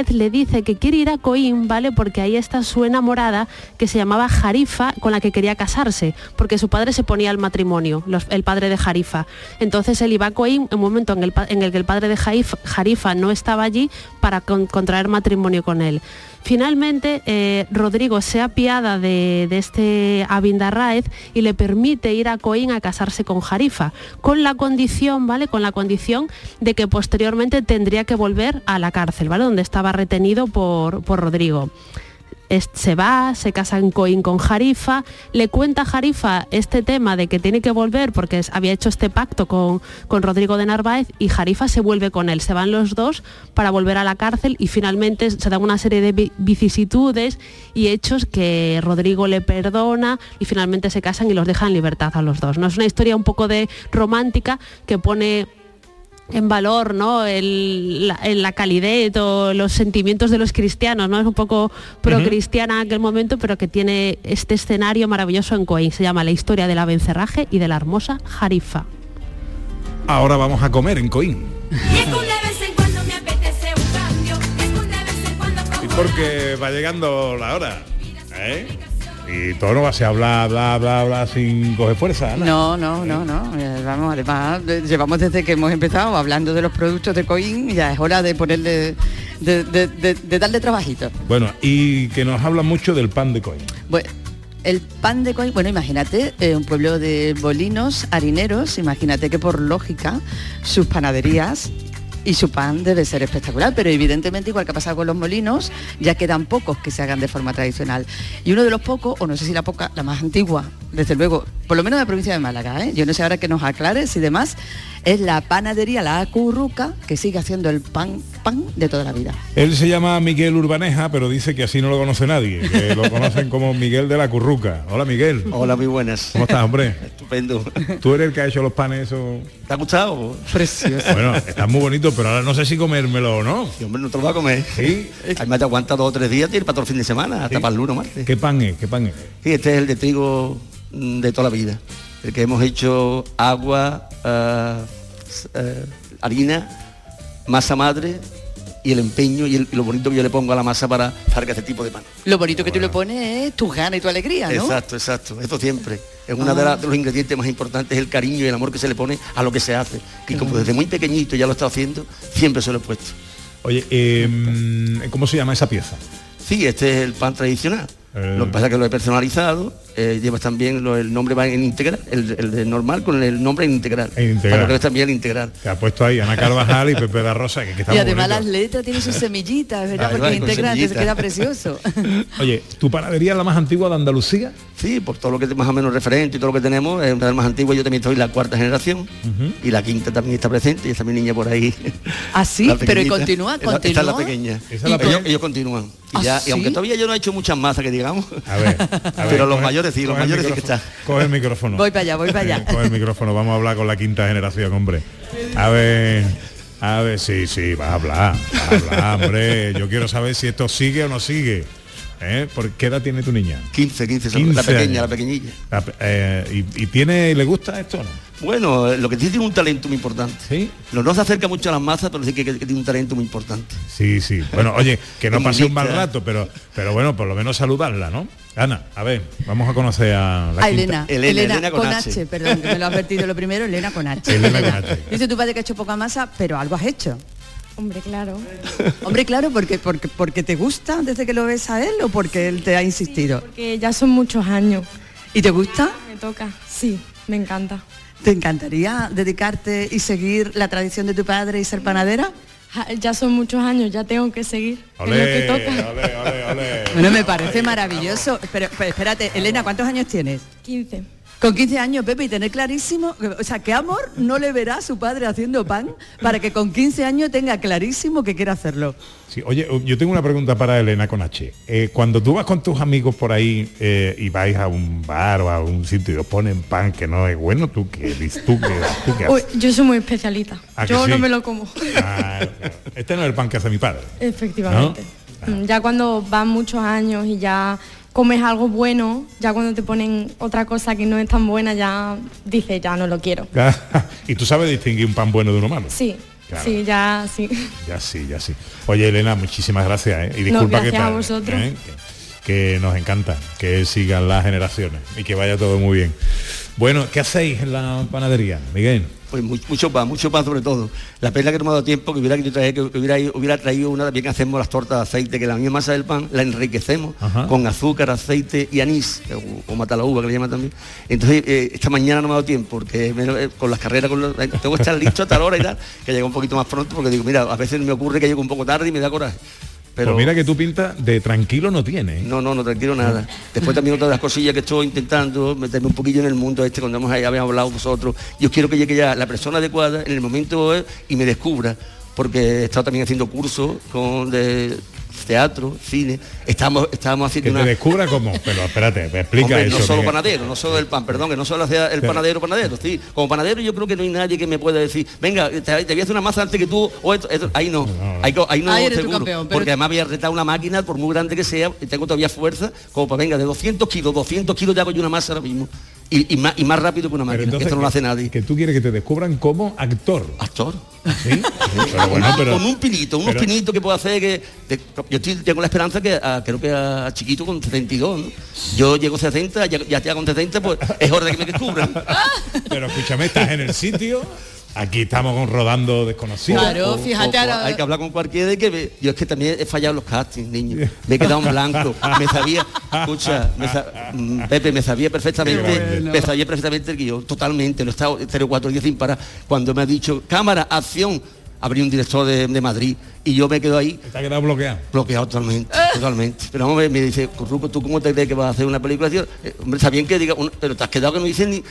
le dice que quiere ir a Coín, ¿vale? Porque ahí está su enamorada, que se llamaba Jarifa, con la que quería casarse, porque su padre se ponía al matrimonio, el padre de Jarifa. Entonces él iba a Coín en un momento en el que el padre de Jarifa no estaba allí para contraer matrimonio con él. Finalmente, eh, Rodrigo se apiada de, de este Abindarraez y le permite ir a Coín a casarse con Jarifa, con la condición, ¿vale? Con la condición de que posteriormente tendría que volver a la cárcel, ¿vale? Donde estaba retenido por, por Rodrigo se va, se casa en Coín con Jarifa, le cuenta a Jarifa este tema de que tiene que volver porque había hecho este pacto con, con Rodrigo de Narváez y Jarifa se vuelve con él. Se van los dos para volver a la cárcel y finalmente se dan una serie de vicisitudes y hechos que Rodrigo le perdona y finalmente se casan y los dejan en libertad a los dos. ¿no? Es una historia un poco de romántica que pone en valor ¿no? El, la, la, calidez o los sentimientos de los cristianos, ¿no? Es un poco pro-cristiana en aquel momento, pero que tiene este escenario maravilloso en Coín. Se llama La historia del abencerraje y de la hermosa Jarifa. Ahora vamos a comer en Coín. [laughs] Y porque va llegando la hora. ¿eh? Y todo no va a ser hablar, bla, bla, bla, sin coger fuerza. No, no, no, no. Eh, vamos, además, llevamos desde que hemos empezado hablando de los productos de Coin ya es hora de ponerle, de, darle trabajito. Bueno, y que nos habla mucho del pan de Coin. Bueno, el pan de Coín, bueno, imagínate, eh, un pueblo de bolinos, harineros, imagínate que por lógica sus panaderías y su pan debe ser espectacular, pero evidentemente igual que ha pasado con los molinos, ya quedan pocos que se hagan de forma tradicional. Y uno de los pocos, o no sé si la poca, la más antigua, desde luego, por lo menos de la provincia de Málaga, ¿eh? yo no sé ahora que nos aclares y demás, es la panadería La Curruca, que sigue haciendo el pan, pan de toda la vida. Él se llama Miguel Urbaneja, pero dice que así no lo conoce nadie, que [laughs] lo conocen como Miguel de la Curruca. Hola Miguel. Hola, muy buenas. ¿Cómo estás, hombre? [laughs] Estupendo. ¿Tú eres el que ha hecho los panes o...? ¿Te ha gustado? Precioso. Bueno, está muy bonito, pero ahora no sé si comérmelo o no. Sí, hombre, no te lo va a comer. ¿Sí? [laughs] Además te aguanta dos o tres días y ir para todo el fin de semana, hasta Sí. para el lunes o martes. ¿Qué pan es? ¿Qué pan es? Sí, este es el de trigo mm, de toda la vida. El que hemos hecho agua, ah, s- eh, harina, masa madre y el empeño y, el- y lo bonito que yo le pongo a la masa para, para que este tipo de pan. Lo bonito que tú le pones es tu gana y tu alegría, ¿no? Exacto, exacto. Esto siempre. Es uno de, Ah. la- de los ingredientes más importantes, el cariño y el amor que se le pone a lo que se hace. Y como desde muy pequeñito ya lo he estado haciendo, siempre se lo he puesto. Oye, eh, ¿cómo se llama esa pieza? Sí, este es el pan tradicional. Eh. Lo que pasa es que lo he personalizado, eh, llevas también, lo- el nombre va en integral, el, el de normal con el nombre en integral. En integral. Para que también el integral. Que ha puesto ahí Ana Carvajal y Pepe da Rosa, que, que está Y además las letras tienen sus semillitas, ¿verdad? Ahí Porque entonces semillitas. queda precioso. [laughs] Oye, ¿tu panadería es la más antigua de Andalucía? Sí, por todo lo que es más o menos referente y todo lo que tenemos, es una de las más antiguas, yo también estoy la cuarta generación y la quinta también está presente y está mi niña por ahí. Ah, [laughs] pero y pequeñita. continúa, Esta- es la continúa. pequeña. Esa es la Y pequeña. ellos, ellos continúan. Y, ¿Ah, ya, sí? y aunque todavía yo no he hecho muchas masas que digamos, A ver, a [laughs] ver, pero los coge- mayores sí, los coge mayores sí que micrófono, están. Coge el micrófono. Voy para allá, voy para allá. Coge el micrófono, vamos a hablar con la quinta generación, hombre. A ver, a ver, sí, sí, vas a hablar, vas a hablar, hombre. Yo quiero saber si esto sigue o no sigue. ¿Eh? ¿Por qué edad tiene tu niña? 15, 15, son 15 la pequeña, años. la pequeñilla. La pe- eh, y, y tiene, le gusta esto o no? Bueno, lo que sí tiene un talento muy importante. Sí. No, no se acerca mucho a las masas, pero sí que, que tiene un talento muy importante. Sí, sí. Bueno, oye, que no [laughs] pase un mal rato, pero, pero bueno, por lo menos saludarla, ¿no? Ana, a ver, vamos a conocer a la A Elena, Elena, Elena, Elena con, con H. H. perdón, que me lo has advertido lo primero, Elena con H. Elena con H. Dice tu padre que ha hecho poca masa, pero algo has hecho. Hombre, claro. [laughs] Hombre, claro, porque, porque, porque te gusta desde que lo ves a él o porque él te ha insistido. Porque ya son muchos años. ¿Y te gusta? Me toca. Sí, me encanta. ¿Te encantaría dedicarte y seguir la tradición de tu padre y ser panadera? Ja, Ya son muchos años, ya tengo que seguir. es lo Olé, que toca. olé, olé, olé. Bueno, me parece maravilloso. Pero, pero espérate, Elena, ¿cuántos años tienes? 15. Con 15 años, Pepe, y tener clarísimo, o sea, ¿qué amor no le verá a su padre haciendo pan para que con 15 años tenga clarísimo que quiere hacerlo? Sí, oye, yo tengo una pregunta para Elena con H. Eh, cuando tú vas con tus amigos por ahí eh, y vais a un bar o a un sitio y os ponen pan que no es bueno, ¿tú qué dices? ¿Tú qué, tú qué Uy, haces? yo soy muy especialista. ¿A que Yo sí? no me lo como. Ah, claro. Este no es el pan que hace mi padre. Efectivamente. Mm, Ya cuando van muchos años y ya comes algo bueno, ya cuando te ponen otra cosa que no es tan buena, ya dices, ya no lo quiero. [laughs] y tú sabes distinguir un pan bueno de uno malo. Sí, Claro. sí, ya sí. Ya sí, ya sí. Oye, Elena, muchísimas gracias. ¿eh? Y No, disculpa que, gracias a vosotros. ¿eh? que, que nos encanta que sigan las generaciones y que vaya todo muy bien. Bueno, ¿qué hacéis en la panadería, Miguel? Pues mu- mucho pan, mucho pan sobre todo. La pena que no me ha dado tiempo, que hubiera, traer- que hubiera, hubiera traído una también que hacemos las tortas de aceite, que la misma masa del pan la enriquecemos Ajá. con azúcar, aceite y anís, o, o mata la uva que le llaman también. Entonces, eh, esta mañana no me ha dado tiempo, porque eh, con las carreras, con los- tengo que estar listo a tal hora y tal, que llegue un poquito más pronto, porque digo, mira, a veces me ocurre que llego un poco tarde y me da coraje. Pero Pues mira que tú pintas de tranquilo no tienes. ¿eh? no, no, no, tranquilo nada. Después también otra de las cosillas que estoy intentando, meterme un poquillo en el mundo este, cuando hemos, habíamos hablado vosotros. Yo quiero que llegue ya la persona adecuada en el momento eh, y me descubra, porque he estado también haciendo cursos con de teatro, cine. Estábamos, estábamos Que haciendo te una... descubra cómo. Pero espérate, me [laughs] explica Hombre, eso. no solo Miguel. panadero, no solo el pan, perdón, que no solo hacía el Pero- panadero panadero, sí. Como panadero yo creo que no hay nadie que me pueda decir, venga, te, te voy a hacer una masa antes que tú, o esto, esto". ahí no, ahí, co- ahí no Ahí seguro, campeón, pero- porque además voy a retar una máquina, por muy grande que sea, y tengo todavía fuerza, como para, venga, de 200 kilos, 200 kilos ya hago yo una masa ahora mismo, y, y más, y más rápido que una máquina, que entonces, esto no lo hace nadie. Que tú quieres que te descubran como actor. Actor. ¿Sí? Pero bueno, pero... con un pinito, unos pero- pinitos que puedo hacer que yo estoy- tengo la esperanza que a- creo que a chiquito con 72, ¿no? Yo llego a 60, ya, ya, ya con 70, pues es hora de que me descubran. [laughs] Pero escúchame, estás en el sitio Aquí estamos rodando desconocidos. Claro, O- fíjate o- ahora- Hay que hablar con cualquiera y que ve- yo es que también he fallado los castings, niño. Me he quedado en blanco. [laughs] Me sabía, escucha, me sa- mm, Pepe, me sabía perfectamente, me sabía perfectamente el guion, totalmente, lo he estado tres o cuatro días sin parar. Cuando me ha dicho, cámara, acción, abrí un director de, de Madrid y yo me quedo ahí. Está quedado bloqueado. Bloqueado totalmente, totalmente. Pero ver, me dice, Curruco, ¿tú cómo te crees que vas a hacer una película? así? Eh, hombre, está bien que diga, una- pero te has quedado que no dicen ni...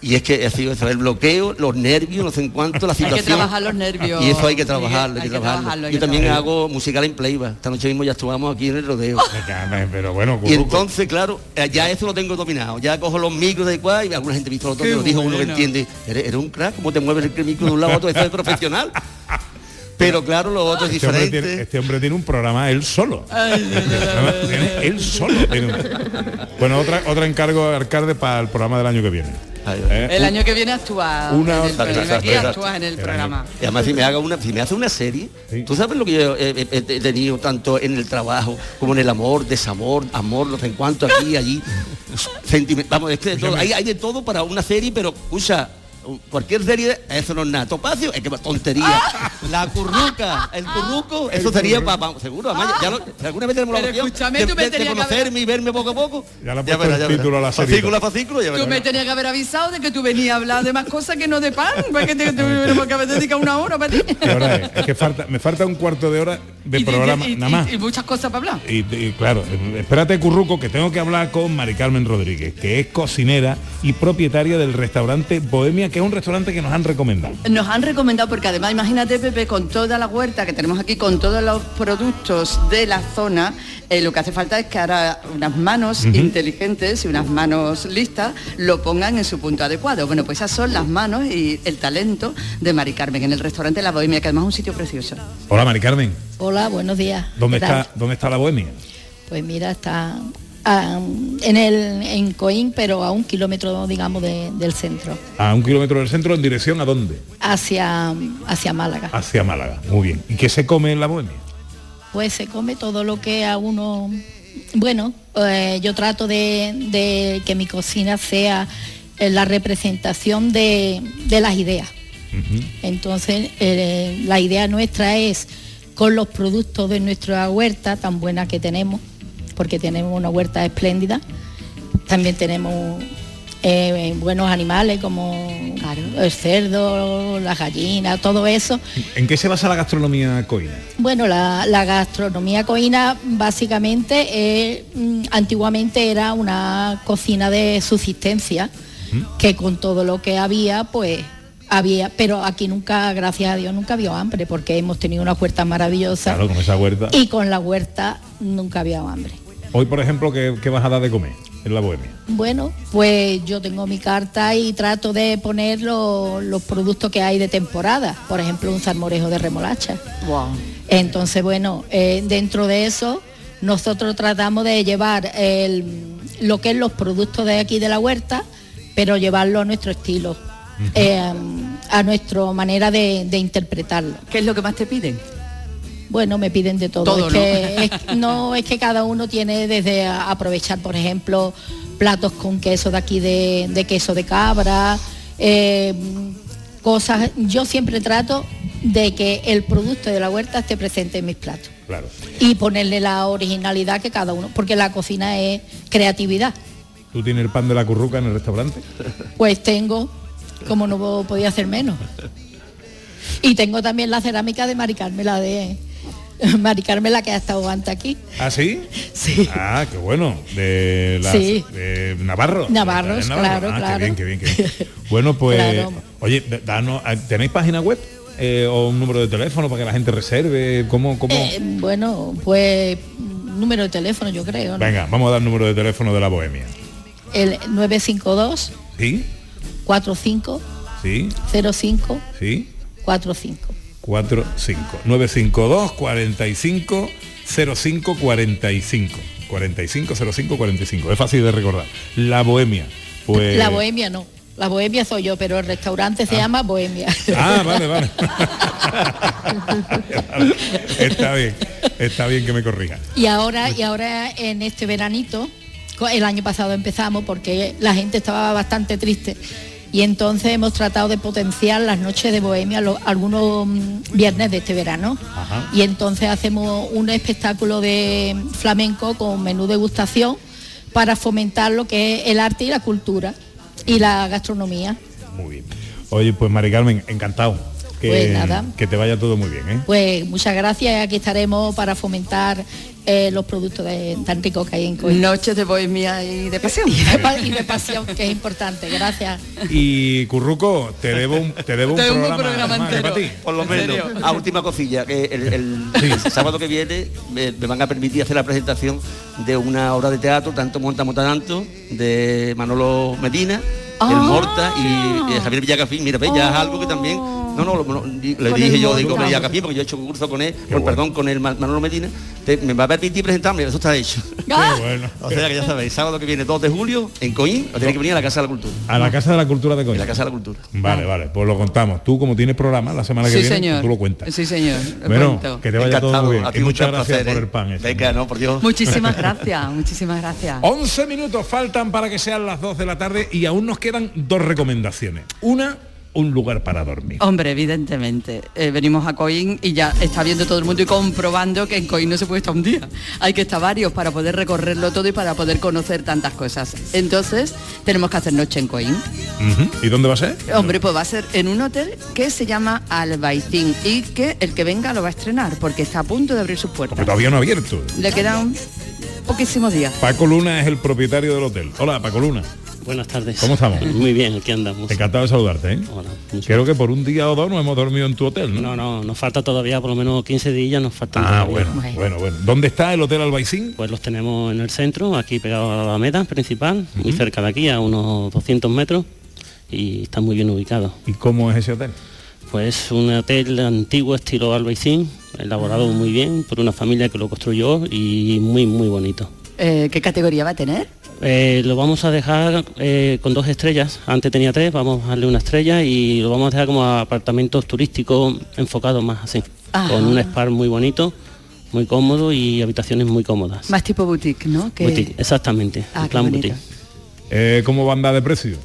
Y es que ha sido eso, el bloqueo, los nervios, no sé en cuánto, la Hay que situación. trabajar los nervios. Y eso hay que trabajarlo, hay hay que que trabajarlo. trabajarlo, hay Yo que también trabajarlo. hago musical en Playba. Esta noche mismo ya actuamos aquí en el rodeo. [laughs] Pero bueno, Y entonces, claro, eh, ya eso lo tengo dominado. Ya cojo los micros de cuál y alguna gente me dice, Qué lo dijo uno que entiende. Eres, eres un crack, ¿cómo te mueves el micro de un lado a otro? Eso es profesional. Pero claro, lo otro es Este hombre, diferente. tiene, este hombre tiene un programa él solo. [laughs] Tiene él solo. tiene un- Bueno, otra, otra encargo, alcalde, para el programa del año que viene. ¿Eh? El año que viene actúa Una- en el Exacto, programa. exacto, Aquí exacto. en el El programa. Y además si me haga una, si me hace una serie, tú sabes lo que yo he, he- he tenido tanto en el trabajo como en el amor, desamor, amor, no sé en cuánto, aquí, allí, [laughs] sentimiento, vamos, es que de todo, hay, hay de todo para una serie, pero usa cualquier serie, eso no es nada. Topacio, es que tontería. La curruca, el curruco, eso sería para, seguro, además, ya, lo- si alguna vez tenemos la opción escúchame, de, tú me de- de tenías que haber- conocerme y verme poco a poco. Ya le ha Ya puesto verás, el ya verás. título a la serie. Fascículo a fascículo, ya Tú me tenías que haber avisado de que tú venías a hablar de más cosas que no de pan, porque te tuviéramos que haber dedicado una hora para ti. [laughs] ¿Qué hora es? Es que falta, me falta un cuarto de hora de Y- programa, y- nada más. y- y muchas cosas para hablar. Y, y claro, espérate Curruco, que tengo que hablar con Mari Carmen Rodríguez, que es cocinera y propietaria del restaurante Bohemia, que es un restaurante que nos han recomendado. Nos han recomendado, porque además imagínate Pepe, con toda la huerta que tenemos aquí, con todos los productos de la zona, eh, lo que hace falta es que ahora unas manos inteligentes y unas manos listas lo pongan en su punto adecuado. Bueno, pues esas son las manos y el talento de Mari Carmen en el restaurante La Bohemia, que además es un sitio precioso. Hola Mari Carmen, Hola, buenos días. ¿dónde está, ¿dónde está la Bohemia? Pues mira, está en el en Coín, pero a un kilómetro, digamos, de- del centro, A un kilómetro del centro, en dirección a dónde? hacia, hacia Málaga. Hacia Málaga. Muy bien. ¿Y qué se come en la Bohemia? Pues se come todo lo que a uno... Bueno, eh, yo trato de, de que mi cocina sea eh, la representación de, de las ideas. Entonces, eh, la idea nuestra es, con los productos de nuestra huerta tan buena que tenemos, porque tenemos una huerta espléndida, también tenemos eh, buenos animales como el cerdo, las gallinas, todo eso. ¿En qué se basa la gastronomía coina? Bueno, la, la gastronomía coína básicamente eh, mm, antiguamente era una cocina de subsistencia que con todo lo que había pues había, pero aquí nunca, gracias a Dios, nunca había hambre porque hemos tenido una huerta maravillosa Claro, con esa huerta. y con la huerta nunca había hambre. Hoy, por ejemplo, ¿qué, qué vas a dar de comer en la Bohemia? Bueno, pues yo tengo mi carta y trato de poner lo- los productos que hay de temporada, por ejemplo un salmorejo de remolacha. Entonces, bueno, eh, dentro de eso nosotros tratamos de llevar el- lo que es los productos de aquí de la huerta, pero llevarlo a nuestro estilo, eh, a nuestra manera de, de interpretarlo. ¿Qué es lo que más te piden? Bueno, me piden de todo. Todo, es que, es- no, es que cada uno tiene desde aprovechar, por ejemplo, platos con queso de aquí de, de queso de cabra, eh, cosas. Yo siempre trato de que el producto de la huerta esté presente en mis platos Claro. y ponerle la originalidad que cada uno, porque la cocina es creatividad. ¿Tú tienes el pan de la curruca en el restaurante? Pues tengo, como no podía hacer menos. Y tengo también la cerámica de Mari Carmen, la de [laughs] Mari Carmen, la que ha estado antes aquí. ¿Ah, sí? Sí. Ah, qué bueno. De, las- Sí. de Navarro. Navarros, De claro, Ah, claro. Qué bien, qué bien, qué bien. Bueno, [laughs] pues, Claro. oye, danos, ah, ¿tenéis página web? Eh, o un número de teléfono para que la gente reserve? ¿Cómo, cómo? Eh, bueno, pues número de teléfono yo creo, ¿no? Venga, vamos a dar el número de teléfono de la Bohemia. El 952 ¿Sí? 45 ¿Sí? 05 ¿Sí? 45. 45 952 45 05 45 45 05 45 es fácil de recordar. La bohemia pues La bohemia no. La bohemia soy yo, pero el restaurante se llama Bohemia. ah vale [laughs] vale. [laughs] Está bien está bien que me corrija. Y ahora, y ahora en este veranito, el año pasado empezamos porque la gente estaba bastante triste y entonces hemos tratado de potenciar las noches de bohemia lo- algunos mm, viernes de este verano y entonces hacemos un espectáculo de flamenco con menú degustación para fomentar lo que es el arte y la cultura y la gastronomía. Oye, pues Mari Carmen, encantado. Que, Pues nada. que te vaya todo muy bien, ¿eh? Pues muchas gracias y aquí estaremos para fomentar eh, los productos de- tan ricos que hay en Coín. Noches de bohemia y de pasión. [laughs] Y de, pa- y de pasión, que es importante. Gracias. Y Curruco, te debo un, te debo un Te un programa, programa más, ¿eh, entero. para ti. Por lo menos. A última cosilla, que el, el sábado que viene me, me van a permitir hacer la presentación de una obra de teatro, tanto monta monta tanto, de Manolo Medina, el Morta y, y Javier Villacafín. Mira, ve, ya es algo que también. No, no, le Con dije el yo, digo. Villacafín, porque yo he hecho un curso con él, con, perdón, con el Ma- Manolo Medina, te- me va a permitir presentarme, eso está hecho. [laughs] bueno. O sea que ya sabéis, sábado que viene 2 de julio, en Coín, o tenéis que venir a la Casa de la Cultura. A la Casa de la Cultura de Coín. la Casa de la Cultura. Vale, vale, pues lo contamos. Tú, como tienes programa la semana que Sí, viene, señor. tú lo cuentas. Sí, señor. lo Bueno, cuento. que te vaya todo muy bien. Y muchas gracias placer, por ¿eh? el pan. ese. Venga, no, por Dios. Muchísimas [laughs] gracias, muchísimas gracias. 11 minutos faltan para que sean las 2 de la tarde y aún nos quedan dos recomendaciones. Una, un lugar para dormir. Hombre, evidentemente. eh, venimos a Coín y ya está viendo todo el mundo y comprobando que en Coín no se puede estar un día. Hay que estar varios para poder recorrerlo todo y para poder conocer tantas cosas. Entonces, tenemos que hacer noche en Coín. ¿Y dónde va a ser? Hombre, pues va a ser en un hotel que se llama Albaicín y que el que venga lo va a estrenar porque está a punto de abrir sus puertas. todavía no ha abierto. Le quedan poquísimos días. Paco Luna es el propietario del hotel. Hola, Paco Luna. Buenas tardes. ¿Cómo estamos? Muy bien, aquí andamos. Encantado de saludarte, ¿eh? Creo que por un día o dos no hemos dormido en tu hotel, ¿no? No, no, nos falta todavía por lo menos 15 días, nos faltan Ah, todavía. bueno, bueno, bueno. ¿Dónde está el Hotel Albaicín? Pues los tenemos en el centro, aquí pegado a la Alameda principal, muy cerca de aquí, a unos 200 metros, y está muy bien ubicado. ¿Y cómo es ese hotel? Pues un hotel antiguo estilo Albaicín, elaborado muy bien por una familia que lo construyó y muy, muy bonito. Eh, ¿Qué categoría va a tener? Eh, lo vamos a dejar eh, con dos estrellas. Antes tenía tres, vamos a darle una estrella y lo vamos a dejar como apartamentos turísticos enfocados más así. Ajá. Con un spa muy bonito, muy cómodo y habitaciones muy cómodas. Más tipo boutique, ¿no? Que- Boutique, exactamente, Ah, en plan boutique. Eh, ¿Cómo va a andar de precio?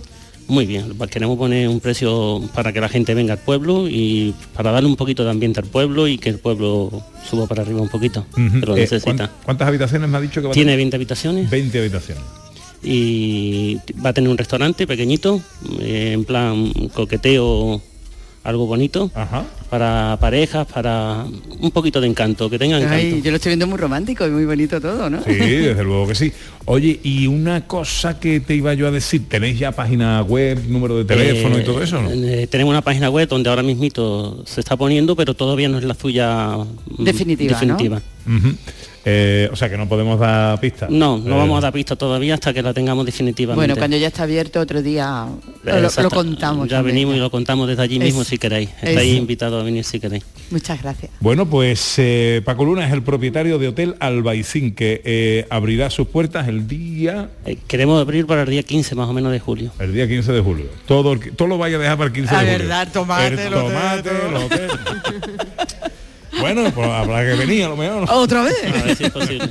Muy bien, pues queremos poner un precio para que la gente venga al pueblo y para darle un poquito de ambiente al pueblo y que el pueblo suba para arriba un poquito, lo Eh, necesita. ¿cuán- ¿Cuántas habitaciones me ha dicho que va a Tiene tener? 20 habitaciones. 20 habitaciones. Y va a tener un restaurante pequeñito, eh, en plan coqueteo, algo bonito, para parejas, para un poquito de encanto, que tengan encanto. Ay, yo lo estoy viendo muy romántico y muy bonito todo, ¿no? Sí, desde luego que sí. Oye, y una cosa que te iba yo a decir, ¿tenéis ya página web, número de teléfono y Eh, todo eso? ¿no? eh, tenemos una página web donde ahora mismito se está poniendo, pero todavía no es la suya mm, Definitiva, ¿no? Eh, o sea que no podemos dar pistas. No, no Eh, vamos a dar pista todavía hasta que la tengamos definitivamente. Bueno, cuando ya está abierto otro día lo, contamos. Ya también. venimos y lo contamos desde allí mismo Es- si queréis. es- Estáis invitados a venir si queréis. Muchas gracias. Bueno, pues eh, Paco Luna es el propietario de Hotel Albaicín, que eh, abrirá sus puertas el día... Eh, queremos abrir para el día 15 más o menos de julio. El día 15 de julio. Todo, todo lo vaya a dejar para el 15 Ah, de julio. verdad, tomate, El el hotel, tomate, el hotel. [laughs] bueno, pues habrá que venir a lo mejor. ¿Otra vez? A ver si es posible.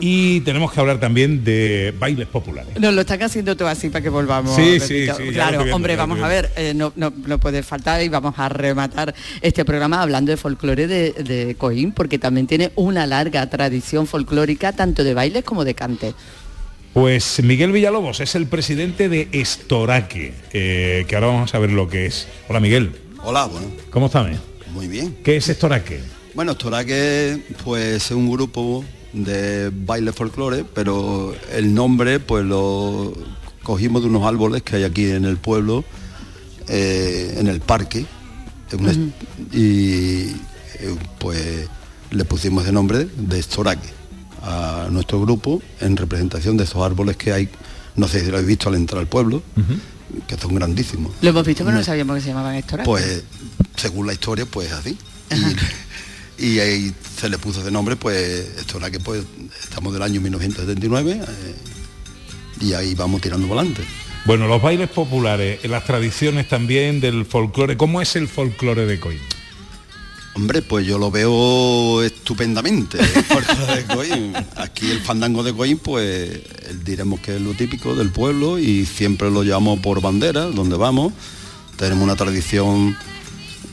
Y tenemos que hablar también de bailes populares. Nos lo están haciendo todo así para que volvamos. Sí, sí, Claro, viendo, hombre, vamos a ver, eh, no, no, no puede faltar y vamos a rematar este programa hablando de folclore de, de Coín, porque también tiene una larga tradición folclórica, tanto de bailes como de cante. Pues Miguel Villalobos es el presidente de Estoraque, eh, que ahora vamos a ver lo que es. Hola Miguel, Hola, bueno, ¿cómo estás? Muy bien. ¿Qué es Estoraque? Bueno, Toraque pues es un grupo de baile folclore, pero el nombre pues lo cogimos de unos árboles que hay aquí en el pueblo, eh, en el parque, en y eh, pues le pusimos de nombre de Estoraque a nuestro grupo en representación de esos árboles que hay, no sé si lo habéis visto al entrar al pueblo, que son grandísimos. Lo hemos visto, pero no No. sabíamos que se llamaban Estoraque. Pues según la historia, pues así. Y, [laughs] y ahí se le puso de nombre, pues esto era que pues estamos del año 1979 eh, y ahí vamos tirando adelante. Bueno, los bailes populares, las tradiciones también del folclore. ¿Cómo es el folclore de Coín? Hombre, pues yo lo veo estupendamente. de. Aquí el fandango de Coín, pues diremos que es lo típico del pueblo y siempre lo llevamos por bandera, donde vamos. Tenemos una tradición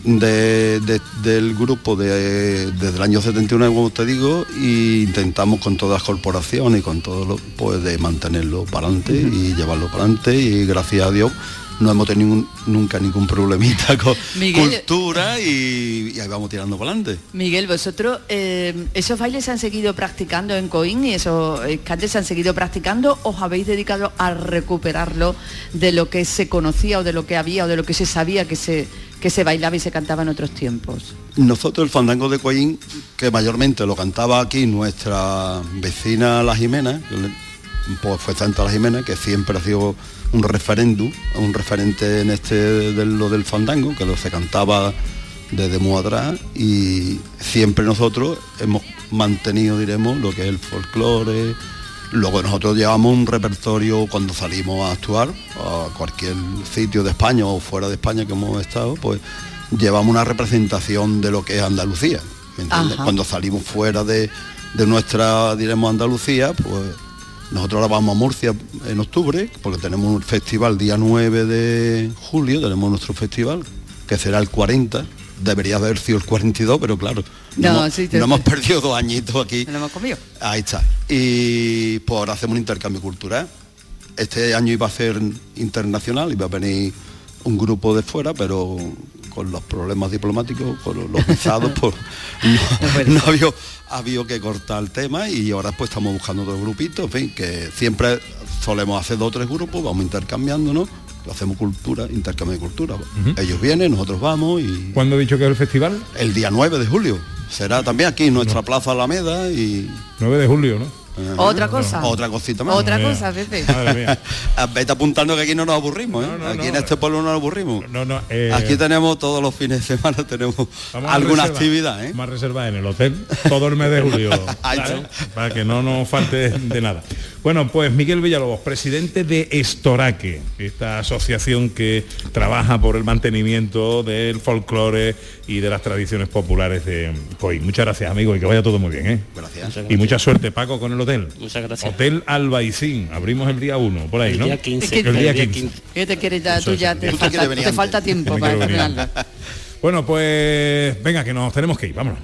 de- de- del grupo de- desde el año 79, como te digo, e intentamos con todas las corporaciones y con todo lo, pues de mantenerlo para adelante y llevarlo para adelante y gracias a Dios no hemos tenido nunca ningún problemita con Miguel. cultura y, y ahí vamos tirando para adelante. Miguel, vosotros eh, esos bailes se han seguido practicando en Coín y esos cantes se han seguido practicando, os habéis dedicado a recuperarlo de lo que se conocía o de lo que había o de lo que se sabía que se, que se bailaba y se cantaba en otros tiempos. Nosotros el fandango de Coín, que mayormente lo cantaba aquí nuestra vecina La Jimena, pues fue Santa La Jimena, que siempre ha sido un referéndum, un referente en este de lo del fandango, que lo se cantaba desde muy atrás y siempre nosotros hemos mantenido, diremos, lo que es el folclore. Luego nosotros llevamos un repertorio cuando salimos a actuar a cualquier sitio de España o fuera de España que hemos estado, pues llevamos una representación de lo que es Andalucía. ¿me entiendes? Ajá. Cuando salimos fuera de, de nuestra, diremos, Andalucía, pues nosotros ahora vamos a Murcia en octubre, porque tenemos un festival día 9 de julio, tenemos nuestro festival, que será el 40, debería haber sido el 42, pero claro, no, No, hemos, sí, te- no hemos [laughs] perdido dos añitos aquí. No lo hemos comido. Ahí está. Y pues ahora hacemos un intercambio cultural. Este año iba a ser internacional, iba a venir un grupo de fuera, pero con los problemas diplomáticos, con los- visados, [laughs] pues no, no había, ha habido que cortar el tema y ahora pues estamos buscando otro grupito, en fin, que siempre solemos hacer dos o tres grupos, vamos intercambiándonos, hacemos cultura, intercambio de cultura. Ellos vienen, nosotros vamos y... ¿Cuándo he dicho que es el festival? El día 9 de julio. Será también aquí en nuestra Plaza Alameda y... 9 de julio, ¿no? Otra cosa. Otra cosita más. Otra cosa, Pepe. [laughs] Vete apuntando que aquí no nos aburrimos, ¿eh? aquí en este pueblo no nos aburrimos. eh, aquí tenemos todos los fines de semana, tenemos alguna reservar- actividad, ¿eh? Vamos a reservar en el hotel todo el mes de julio. [laughs] Para que no nos falte de nada. Bueno, pues Miguel Villalobos, presidente de Estoraque, esta asociación que trabaja por el mantenimiento del folclore y de las tradiciones populares de Coín. Muchas gracias, amigo, y que vaya todo muy bien, ¿eh? Gracias. Y mucha suerte, Paco, con el hotel. Muchas gracias. Hotel Albaicín. Abrimos el día 1, por ahí, El ¿no? día 15. El día El día 15. ¿Qué te quieres ya? Tú ya te falta, te falta tiempo para terminarlo. Bueno, pues venga, que nos tenemos que ir, vámonos.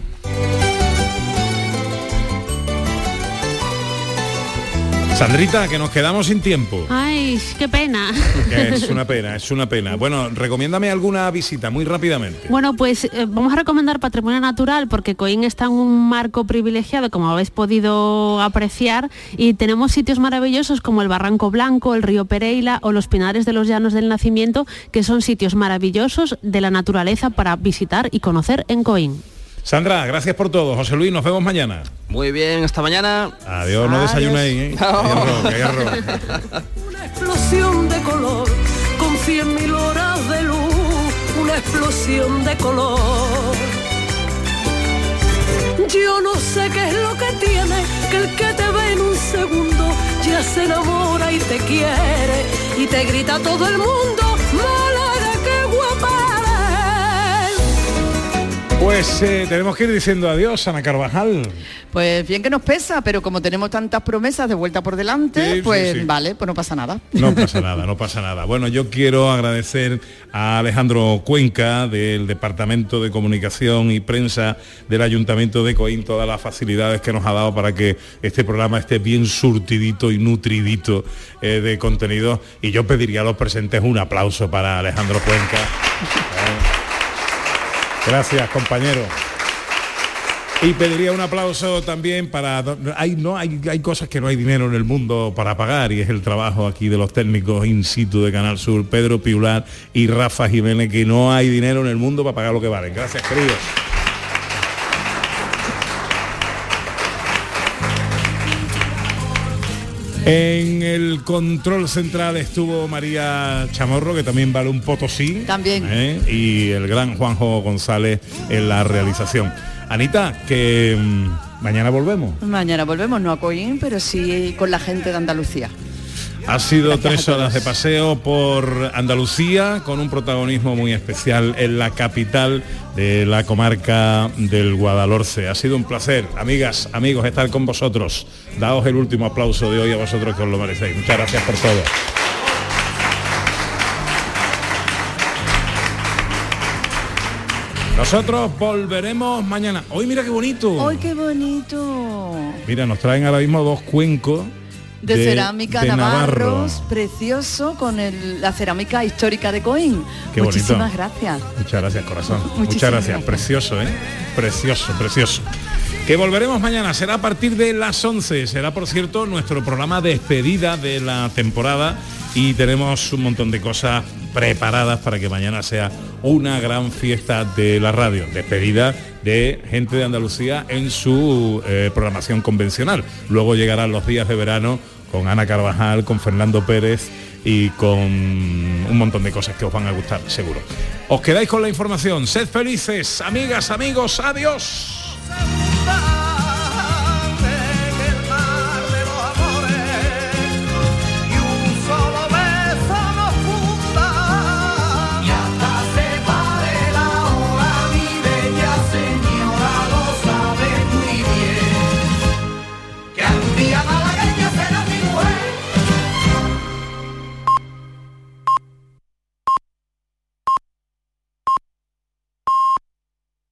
Sandrita, que nos quedamos sin tiempo. Ay, qué pena. Es una pena, es una pena. Bueno, recomiéndame alguna visita muy rápidamente. Bueno, pues eh, vamos a recomendar patrimonio natural porque Coín está en un marco privilegiado, como habéis podido apreciar, y tenemos sitios maravillosos como el Barranco Blanco, el río Pereira o los Pinares de los Llanos del Nacimiento, que son sitios maravillosos de la naturaleza para visitar y conocer en Coín. Sandra, gracias por todo. José Luis, nos vemos mañana. Muy bien, hasta mañana. Adiós, no desayunéis, ¿eh? Hay hay. [laughs] Una explosión de color, con cien mil horas de luz, una explosión de color. Yo no sé qué es lo que tiene, que el que te ve en un segundo ya se enamora y te quiere y te grita todo el mundo, Pues eh, tenemos que ir diciendo adiós, Ana Carvajal. Pues bien que nos pesa, pero como tenemos tantas promesas de vuelta por delante, Sí, sí, pues sí. vale, pues no pasa nada. No [laughs] pasa nada, no pasa nada. Bueno, yo quiero agradecer a Alejandro Cuenca del Departamento de Comunicación y Prensa del Ayuntamiento de Coín todas las facilidades que nos ha dado para que este programa esté bien surtidito y nutridito eh, de contenido. Y yo pediría a los presentes un aplauso para Alejandro Cuenca. [laughs] Gracias, compañero. Y pediría un aplauso también para... Hay, no, hay cosas que no hay dinero en el mundo para pagar y es el trabajo aquí de los técnicos in situ de Canal Sur, Pedro Piular y Rafa Jiménez, que no hay dinero en el mundo para pagar lo que valen. Gracias, queridos. En el control central estuvo María Chamorro, que también vale un potosí. También. ¿eh? Y el gran Juanjo González en la realización. Anita, que mm, mañana volvemos. Mañana volvemos, no a Coín, pero sí con la gente de Andalucía. Ha sido tres horas de paseo por Andalucía con un protagonismo muy especial en la capital de la comarca del Guadalhorce. Ha sido un placer, amigas, amigos, estar con vosotros. Daos el último aplauso de hoy a vosotros que os lo merecéis. Muchas gracias por todo. Nosotros volveremos mañana. Hoy mira qué bonito. ¡Ay, qué bonito! Mira, nos traen ahora mismo dos cuencos De, cerámica de Navarros, precioso, con el- la cerámica histórica de Coín. Qué bonito. Muchísimas gracias. Muchas gracias, corazón. Muchas gracias. gracias. Precioso, ¿eh? Precioso, precioso. Que volveremos mañana, será a partir de las 11. Será, por cierto, nuestro programa de despedida de la temporada y tenemos un montón de cosas preparadas para que mañana sea una gran fiesta de la radio. Despedida de gente de Andalucía en su eh, programación convencional. Luego llegarán los días de verano con Ana Carvajal, con Fernando Pérez y con un montón de cosas que os van a gustar, seguro. Os quedáis con la información. Sed felices, amigas, amigos. Adiós.